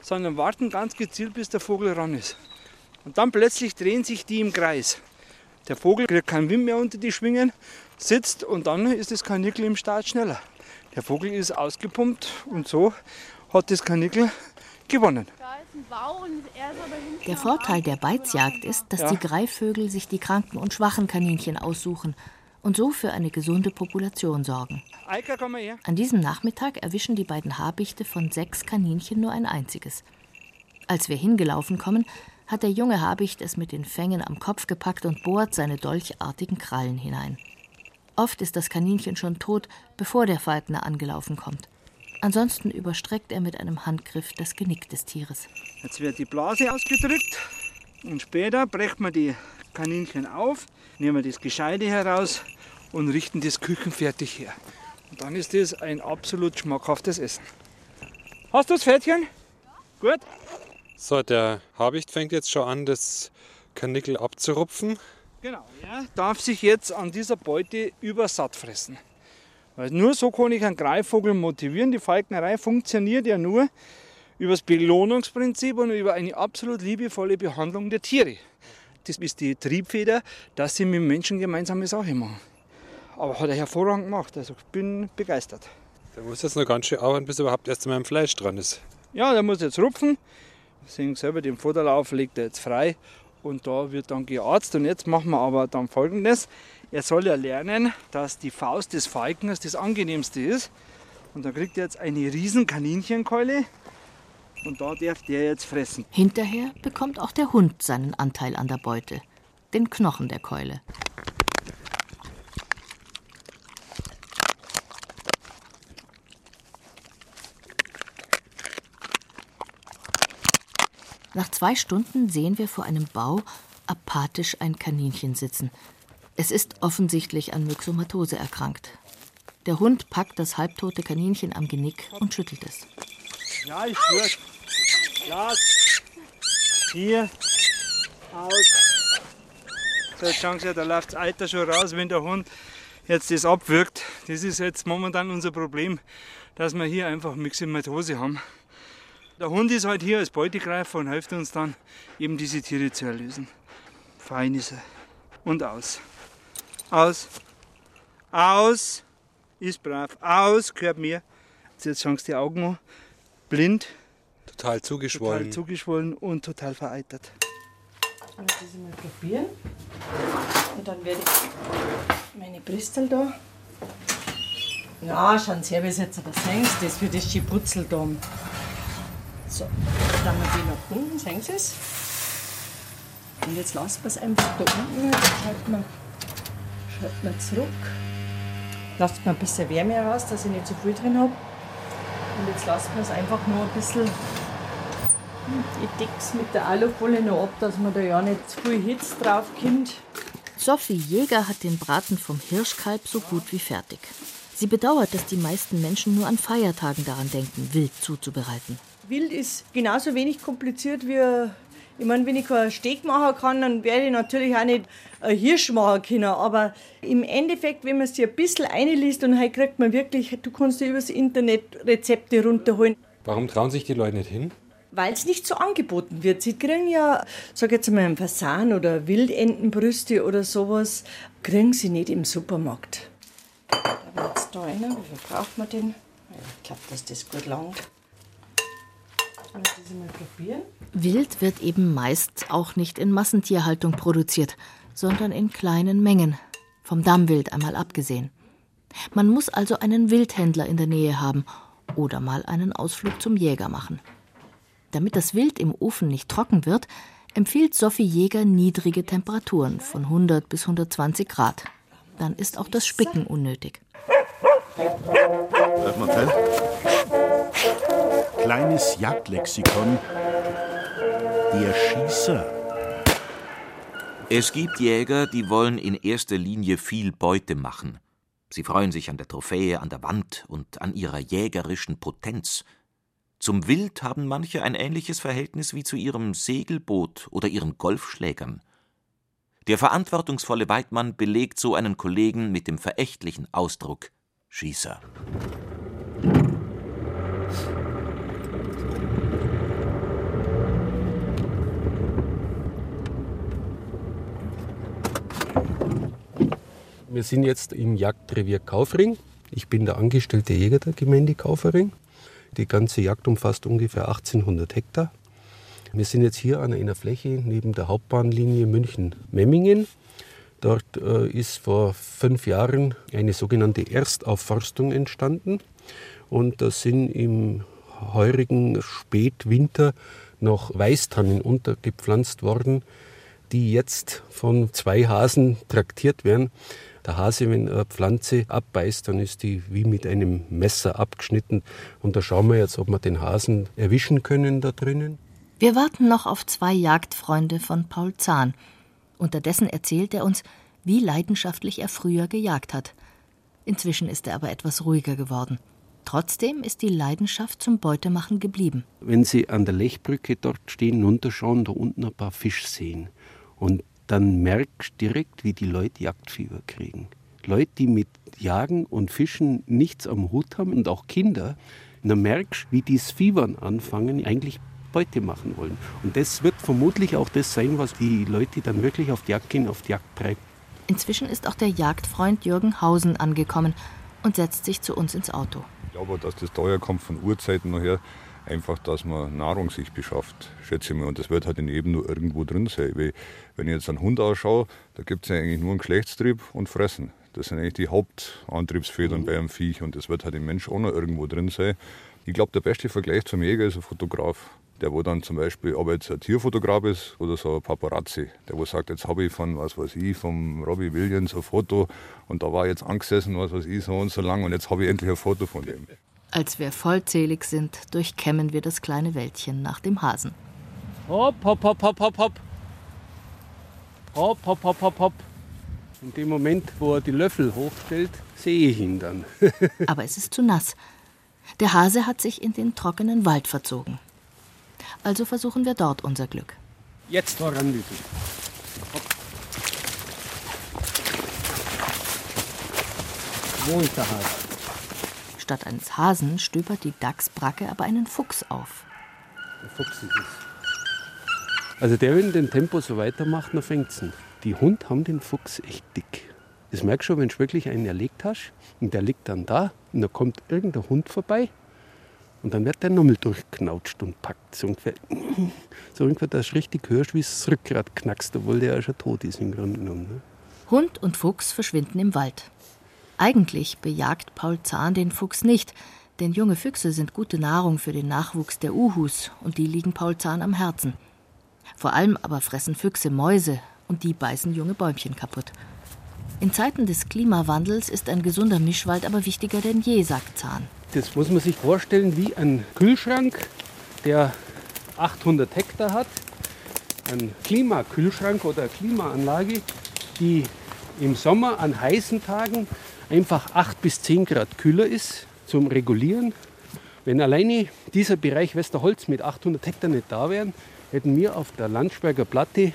sondern warten ganz gezielt, bis der Vogel ran ist. Und dann plötzlich drehen sich die im Kreis. Der Vogel kriegt keinen Wind mehr unter die Schwingen, sitzt und dann ist das Kanickel im Start schneller. Der Vogel ist ausgepumpt und so hat das Kanickel gewonnen. Der Vorteil der Beizjagd ist, dass Ja. die Greifvögel sich die kranken und schwachen Kaninchen aussuchen und so für eine gesunde Population sorgen. Eika, komm mal her. An diesem Nachmittag erwischen die beiden Habichte von sechs Kaninchen nur ein einziges. Als wir hingelaufen kommen, hat der junge Habicht es mit den Fängen am Kopf gepackt und bohrt seine dolchartigen Krallen hinein. Oft ist das Kaninchen schon tot, bevor der Falkner angelaufen kommt. Ansonsten überstreckt er mit einem Handgriff das Genick des Tieres. Jetzt wird die Blase ausgedrückt und später brechen wir die Kaninchen auf, nehmen wir das Gescheide heraus und richten das küchenfertig her. Und dann ist das ein absolut schmackhaftes Essen. Hast du das Pferdchen? Gut. So, der Habicht fängt jetzt schon an, das Kanickel abzurupfen. Genau, er darf sich jetzt an dieser Beute übersatt fressen. Weil nur so kann ich einen Greifvogel motivieren. Die Falknerei funktioniert ja nur über das Belohnungsprinzip und über eine absolut liebevolle Behandlung der Tiere. Das ist die Triebfeder, dass sie mit Menschen gemeinsame Sache machen. Aber hat er hervorragend gemacht. Also ich bin begeistert. Der muss jetzt noch ganz schön arbeiten, bis er überhaupt erst mal am Fleisch dran ist. Ja, der muss jetzt rupfen. Sie sehen selber, den Futterlauf legt er jetzt frei und da wird dann gearzt. Und jetzt machen wir aber dann folgendes. Er soll ja lernen, dass die Faust des Falkners das angenehmste ist. Und da kriegt er jetzt eine riesen Kaninchenkeule und da darf der jetzt fressen. Hinterher bekommt auch der Hund seinen Anteil an der Beute, den Knochen der Keule. Nach zwei Stunden sehen wir vor einem Bau apathisch ein Kaninchen sitzen. Es ist offensichtlich an Myxomatose erkrankt. Der Hund packt das halbtote Kaninchen am Genick und schüttelt es. Ja, ist gut. Ja, hier, aus. So, jetzt schauen Sie, da läuft das Alter schon raus, wenn der Hund jetzt das abwirkt. Das ist jetzt momentan unser Problem, dass wir hier einfach Myxomatose haben. Der Hund ist halt hier als Beutegreifer und hilft uns dann, eben diese Tiere zu erlösen. Fein ist er. Und aus. Aus. Aus. Ist brav. Aus. Gehört mir. Jetzt schauen Sie die Augen an. Blind. Total zugeschwollen. Total zugeschwollen und total vereitert. Ich werde das mal probieren. Und dann werde ich meine Bristel da. Ja, schauen Sie her, wie es jetzt aber sehen Sie das für das Schiputzel da. So, dann wir die nach unten, sehen Sie es? Und jetzt lassen wir es einfach da unten. Schalten wir, schalten wir zurück. Lasst mir ein bisschen Wärme raus, dass ich nicht zu viel drin habe. Und jetzt lassen wir es einfach nur ein bisschen. Ich decke es mit der Alufolie noch ab, dass man da ja nicht zu viel Hitze drauf kommt. Sophie Jäger hat den Braten vom Hirschkalb so gut wie fertig. Sie bedauert, dass die meisten Menschen nur an Feiertagen daran denken, wild zuzubereiten. Wild ist genauso wenig kompliziert wie. Ich meine, wenn ich keinen Steak machen kann, dann werde ich natürlich auch nicht ein Hirsch machen können. Aber im Endeffekt, wenn man sich ein bisschen einliest und heute kriegt man wirklich, du kannst dir übers Internet Rezepte runterholen. Warum trauen sich die Leute nicht hin? Weil es nicht so angeboten wird. Sie kriegen ja, sag jetzt mal, einen Fasan oder Wildentenbrüste oder sowas, kriegen sie nicht im Supermarkt. Da wird jetzt da einer. Wie viel braucht man denn? Ich glaube, dass das gut langt. Und das mal probieren. Wild wird eben meist auch nicht in Massentierhaltung produziert, sondern in kleinen Mengen, vom Dammwild einmal abgesehen. Man muss also einen Wildhändler in der Nähe haben oder mal einen Ausflug zum Jäger machen. Damit das Wild im Ofen nicht trocken wird, empfiehlt Sophie Jäger niedrige Temperaturen von 100 bis 120 Grad. Dann ist auch das Spicken unnötig. Bleib mal fest. Kleines Jagdlexikon. Der Schießer. Es gibt Jäger, die wollen in erster Linie viel Beute machen. Sie freuen sich an der Trophäe an der Wand und an ihrer jägerischen Potenz. Zum Wild haben manche ein ähnliches Verhältnis wie zu ihrem Segelboot oder ihren Golfschlägern. Der verantwortungsvolle Weidmann belegt so einen Kollegen mit dem verächtlichen Ausdruck Schießer. Wir sind jetzt im Jagdrevier Kaufring. Ich bin der angestellte Jäger der Gemeinde Kaufering. Die ganze Jagd umfasst ungefähr 1800 Hektar. Wir sind jetzt hier an einer Fläche neben der Hauptbahnlinie München-Memmingen. Dort äh, ist vor fünf Jahren eine sogenannte Erstaufforstung entstanden. Und da sind im heurigen Spätwinter noch Weißtannen untergepflanzt worden, die jetzt von zwei Hasen traktiert werden. Der Hase, wenn eine Pflanze abbeißt, dann ist die wie mit einem Messer abgeschnitten. Und da schauen wir jetzt, ob wir den Hasen erwischen können da drinnen. Wir warten noch auf zwei Jagdfreunde von Paul Zahn. Unterdessen erzählt er uns, wie leidenschaftlich er früher gejagt hat. Inzwischen ist er aber etwas ruhiger geworden. Trotzdem ist die Leidenschaft zum Beutemachen geblieben. Wenn Sie an der Lechbrücke dort stehen, runterschauen, da unten ein paar Fisch sehen. Und dann merkst du direkt, wie die Leute Jagdfieber kriegen. Leute, die mit Jagen und Fischen nichts am Hut haben und auch Kinder, dann merkst du, wie die das Fiebern anfangen, eigentlich Beute machen wollen. Und das wird vermutlich auch das sein, was die Leute dann wirklich auf die Jagd gehen, auf die Jagd treibt. Inzwischen ist auch der Jagdfreund Jürgen Hausen angekommen und setzt sich zu uns ins Auto. Ich glaube, dass das daher kommt von Urzeiten nachher, einfach, dass man Nahrung sich beschafft, schätze ich mal. Und das wird halt in eben nur irgendwo drin sein. Weil, wenn ich jetzt einen Hund ausschaue, da gibt es ja eigentlich nur einen Geschlechtstrieb und Fressen. Das sind eigentlich die Hauptantriebsfedern mhm. bei einem Viech und das wird halt im Mensch auch noch irgendwo drin sein. Ich glaube, der beste Vergleich zum Jäger ist ein Fotograf. Der, wo dann zum Beispiel, ob er jetzt ein Tierfotograf ist oder so ein Paparazzi, der, wo sagt, jetzt habe ich von, was weiß ich, vom Robbie Williams ein Foto und da war jetzt angesessen, was weiß ich, so und so lang und jetzt habe ich endlich ein Foto von dem. Als wir vollzählig sind, durchkämmen wir das kleine Wäldchen nach dem Hasen. Hopp, hopp, hopp, hopp, hopp, hopp. Hopp, hopp, hopp, hopp, hopp. In dem Moment, wo er die Löffel hochstellt, sehe ich ihn dann. Aber es ist zu nass. Der Hase hat sich in den trockenen Wald verzogen. Also versuchen wir dort unser Glück. Jetzt voran, bitte. Wo ist der Hase? Statt eines Hasen stöbert die Dachsbracke aber einen Fuchs auf. Der Fuchs ist es. Also der, wenn den Tempo so weitermacht, dann fängt es Die Hunde haben den Fuchs echt dick. Das merkst du schon, wenn du wirklich einen erlegt hast und der liegt dann da und da kommt irgendein Hund vorbei Und dann wird der nochmal durchknautscht und packt. So ungefähr, so ungefähr dass du richtig hörst, wie es das Rückgrat knackst, obwohl der ja schon tot ist im Grunde genommen. Ne? Hund und Fuchs verschwinden im Wald. Eigentlich bejagt Paul Zahn den Fuchs nicht, denn junge Füchse sind gute Nahrung für den Nachwuchs der Uhus und die liegen Paul Zahn am Herzen. Vor allem aber fressen Füchse Mäuse und die beißen junge Bäumchen kaputt. In Zeiten des Klimawandels ist ein gesunder Mischwald aber wichtiger denn je, sagt Zahn. Das muss man sich vorstellen wie ein Kühlschrank, der 800 Hektar hat. Ein Klimakühlschrank oder Klimaanlage, die im Sommer an heißen Tagen einfach 8 bis 10 Grad kühler ist zum Regulieren. Wenn alleine dieser Bereich Westerholz mit 800 Hektar nicht da wären, hätten wir auf der Landsberger Platte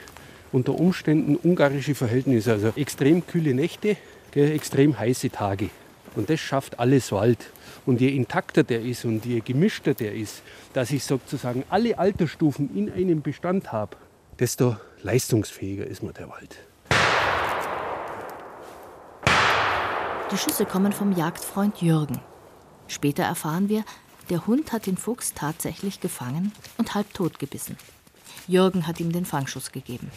unter Umständen ungarische Verhältnisse, also extrem kühle Nächte, extrem heiße Tage. Und das schafft alles Wald. Und je intakter der ist und je gemischter der ist, dass ich sozusagen alle Altersstufen in einem Bestand habe, desto leistungsfähiger ist mir der Wald. Die Schüsse kommen vom Jagdfreund Jürgen. Später erfahren wir, der Hund hat den Fuchs tatsächlich gefangen und halb tot gebissen. Jürgen hat ihm den Fangschuss gegeben.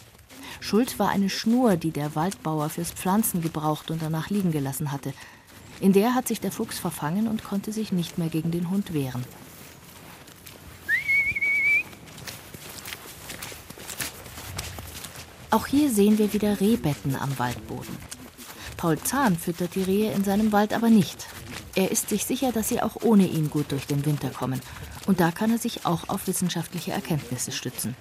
Schuld war eine Schnur, die der Waldbauer fürs Pflanzen gebraucht und danach liegen gelassen hatte. In der hat sich der Fuchs verfangen und konnte sich nicht mehr gegen den Hund wehren. Auch hier sehen wir wieder Rehbetten am Waldboden. Paul Zahn füttert die Rehe in seinem Wald aber nicht. Er ist sich sicher, dass sie auch ohne ihn gut durch den Winter kommen. Und da kann er sich auch auf wissenschaftliche Erkenntnisse stützen.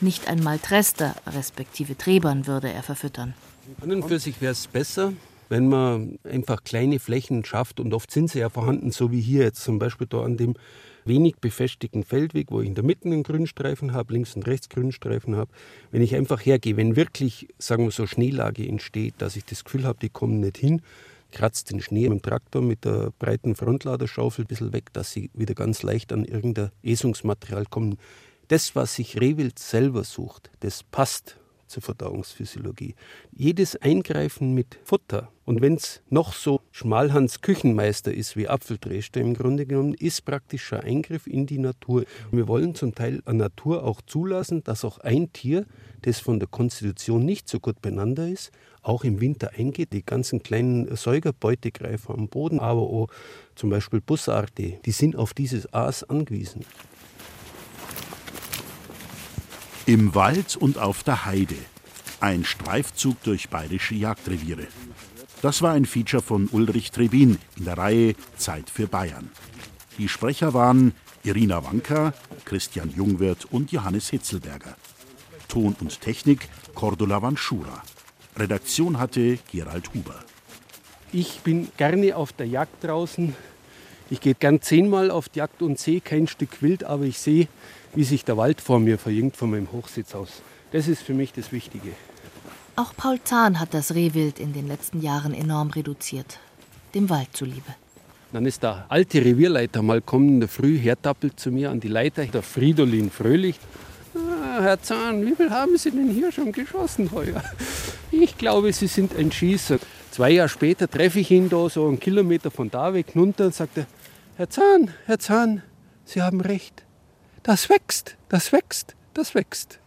Nicht einmal Trester, respektive Trebern, würde er verfüttern. An und für sich wäre es besser, wenn man einfach kleine Flächen schafft und oft sind sie ja vorhanden, so wie hier jetzt zum Beispiel da an dem wenig befestigten Feldweg, wo ich in der Mitte einen Grünstreifen habe, links und rechts Grünstreifen habe. Wenn ich einfach hergehe, wenn wirklich, sagen wir so, Schneelage entsteht, dass ich das Gefühl habe, die kommen nicht hin, kratzt den Schnee mit dem Traktor mit der breiten Frontladerschaufel ein bisschen weg, dass sie wieder ganz leicht an irgendein Esungsmaterial kommen. Das, was sich Rehwild selber sucht, das passt zur Verdauungsphysiologie. Jedes Eingreifen mit Futter, und wenn es noch so Schmalhans Küchenmeister ist wie Apfeldreschter im Grunde genommen, ist praktischer Eingriff in die Natur. Wir wollen zum Teil an Natur auch zulassen, dass auch ein Tier, das von der Konstitution nicht so gut beieinander ist, auch im Winter eingeht. Die ganzen kleinen Säugerbeutegreifer am Boden, aber auch zum Beispiel Bussarde, die sind auf dieses Aas angewiesen. Im Wald und auf der Heide. Ein Streifzug durch bayerische Jagdreviere. Das war ein Feature von Ulrich Trebin in der Reihe Zeit für Bayern. Die Sprecher waren Irina Wanka, Christian Jungwirth und Johannes Hitzelberger. Ton und Technik Cordula Vanschura. Redaktion hatte Gerald Huber. Ich bin gerne auf der Jagd draußen. Ich gehe gern zehnmal auf die Jagd und sehe kein Stück Wild, aber ich sehe wie sich der Wald vor mir verjüngt von meinem Hochsitz aus. Das ist für mich das Wichtige. Auch Paul Zahn hat das Rehwild in den letzten Jahren enorm reduziert. Dem Wald zuliebe. Dann ist der alte Revierleiter mal kommen in der Früh, hertappelt zu mir an die Leiter, der Fridolin Fröhlich. Ah, Herr Zahn, wie viel haben Sie denn hier schon geschossen heuer? Ich glaube, Sie sind ein Schießer. Zwei Jahre später treffe ich ihn da so einen Kilometer von da weg runter und sagte, Herr Zahn, Herr Zahn, Sie haben recht. Das wächst, das wächst, das wächst.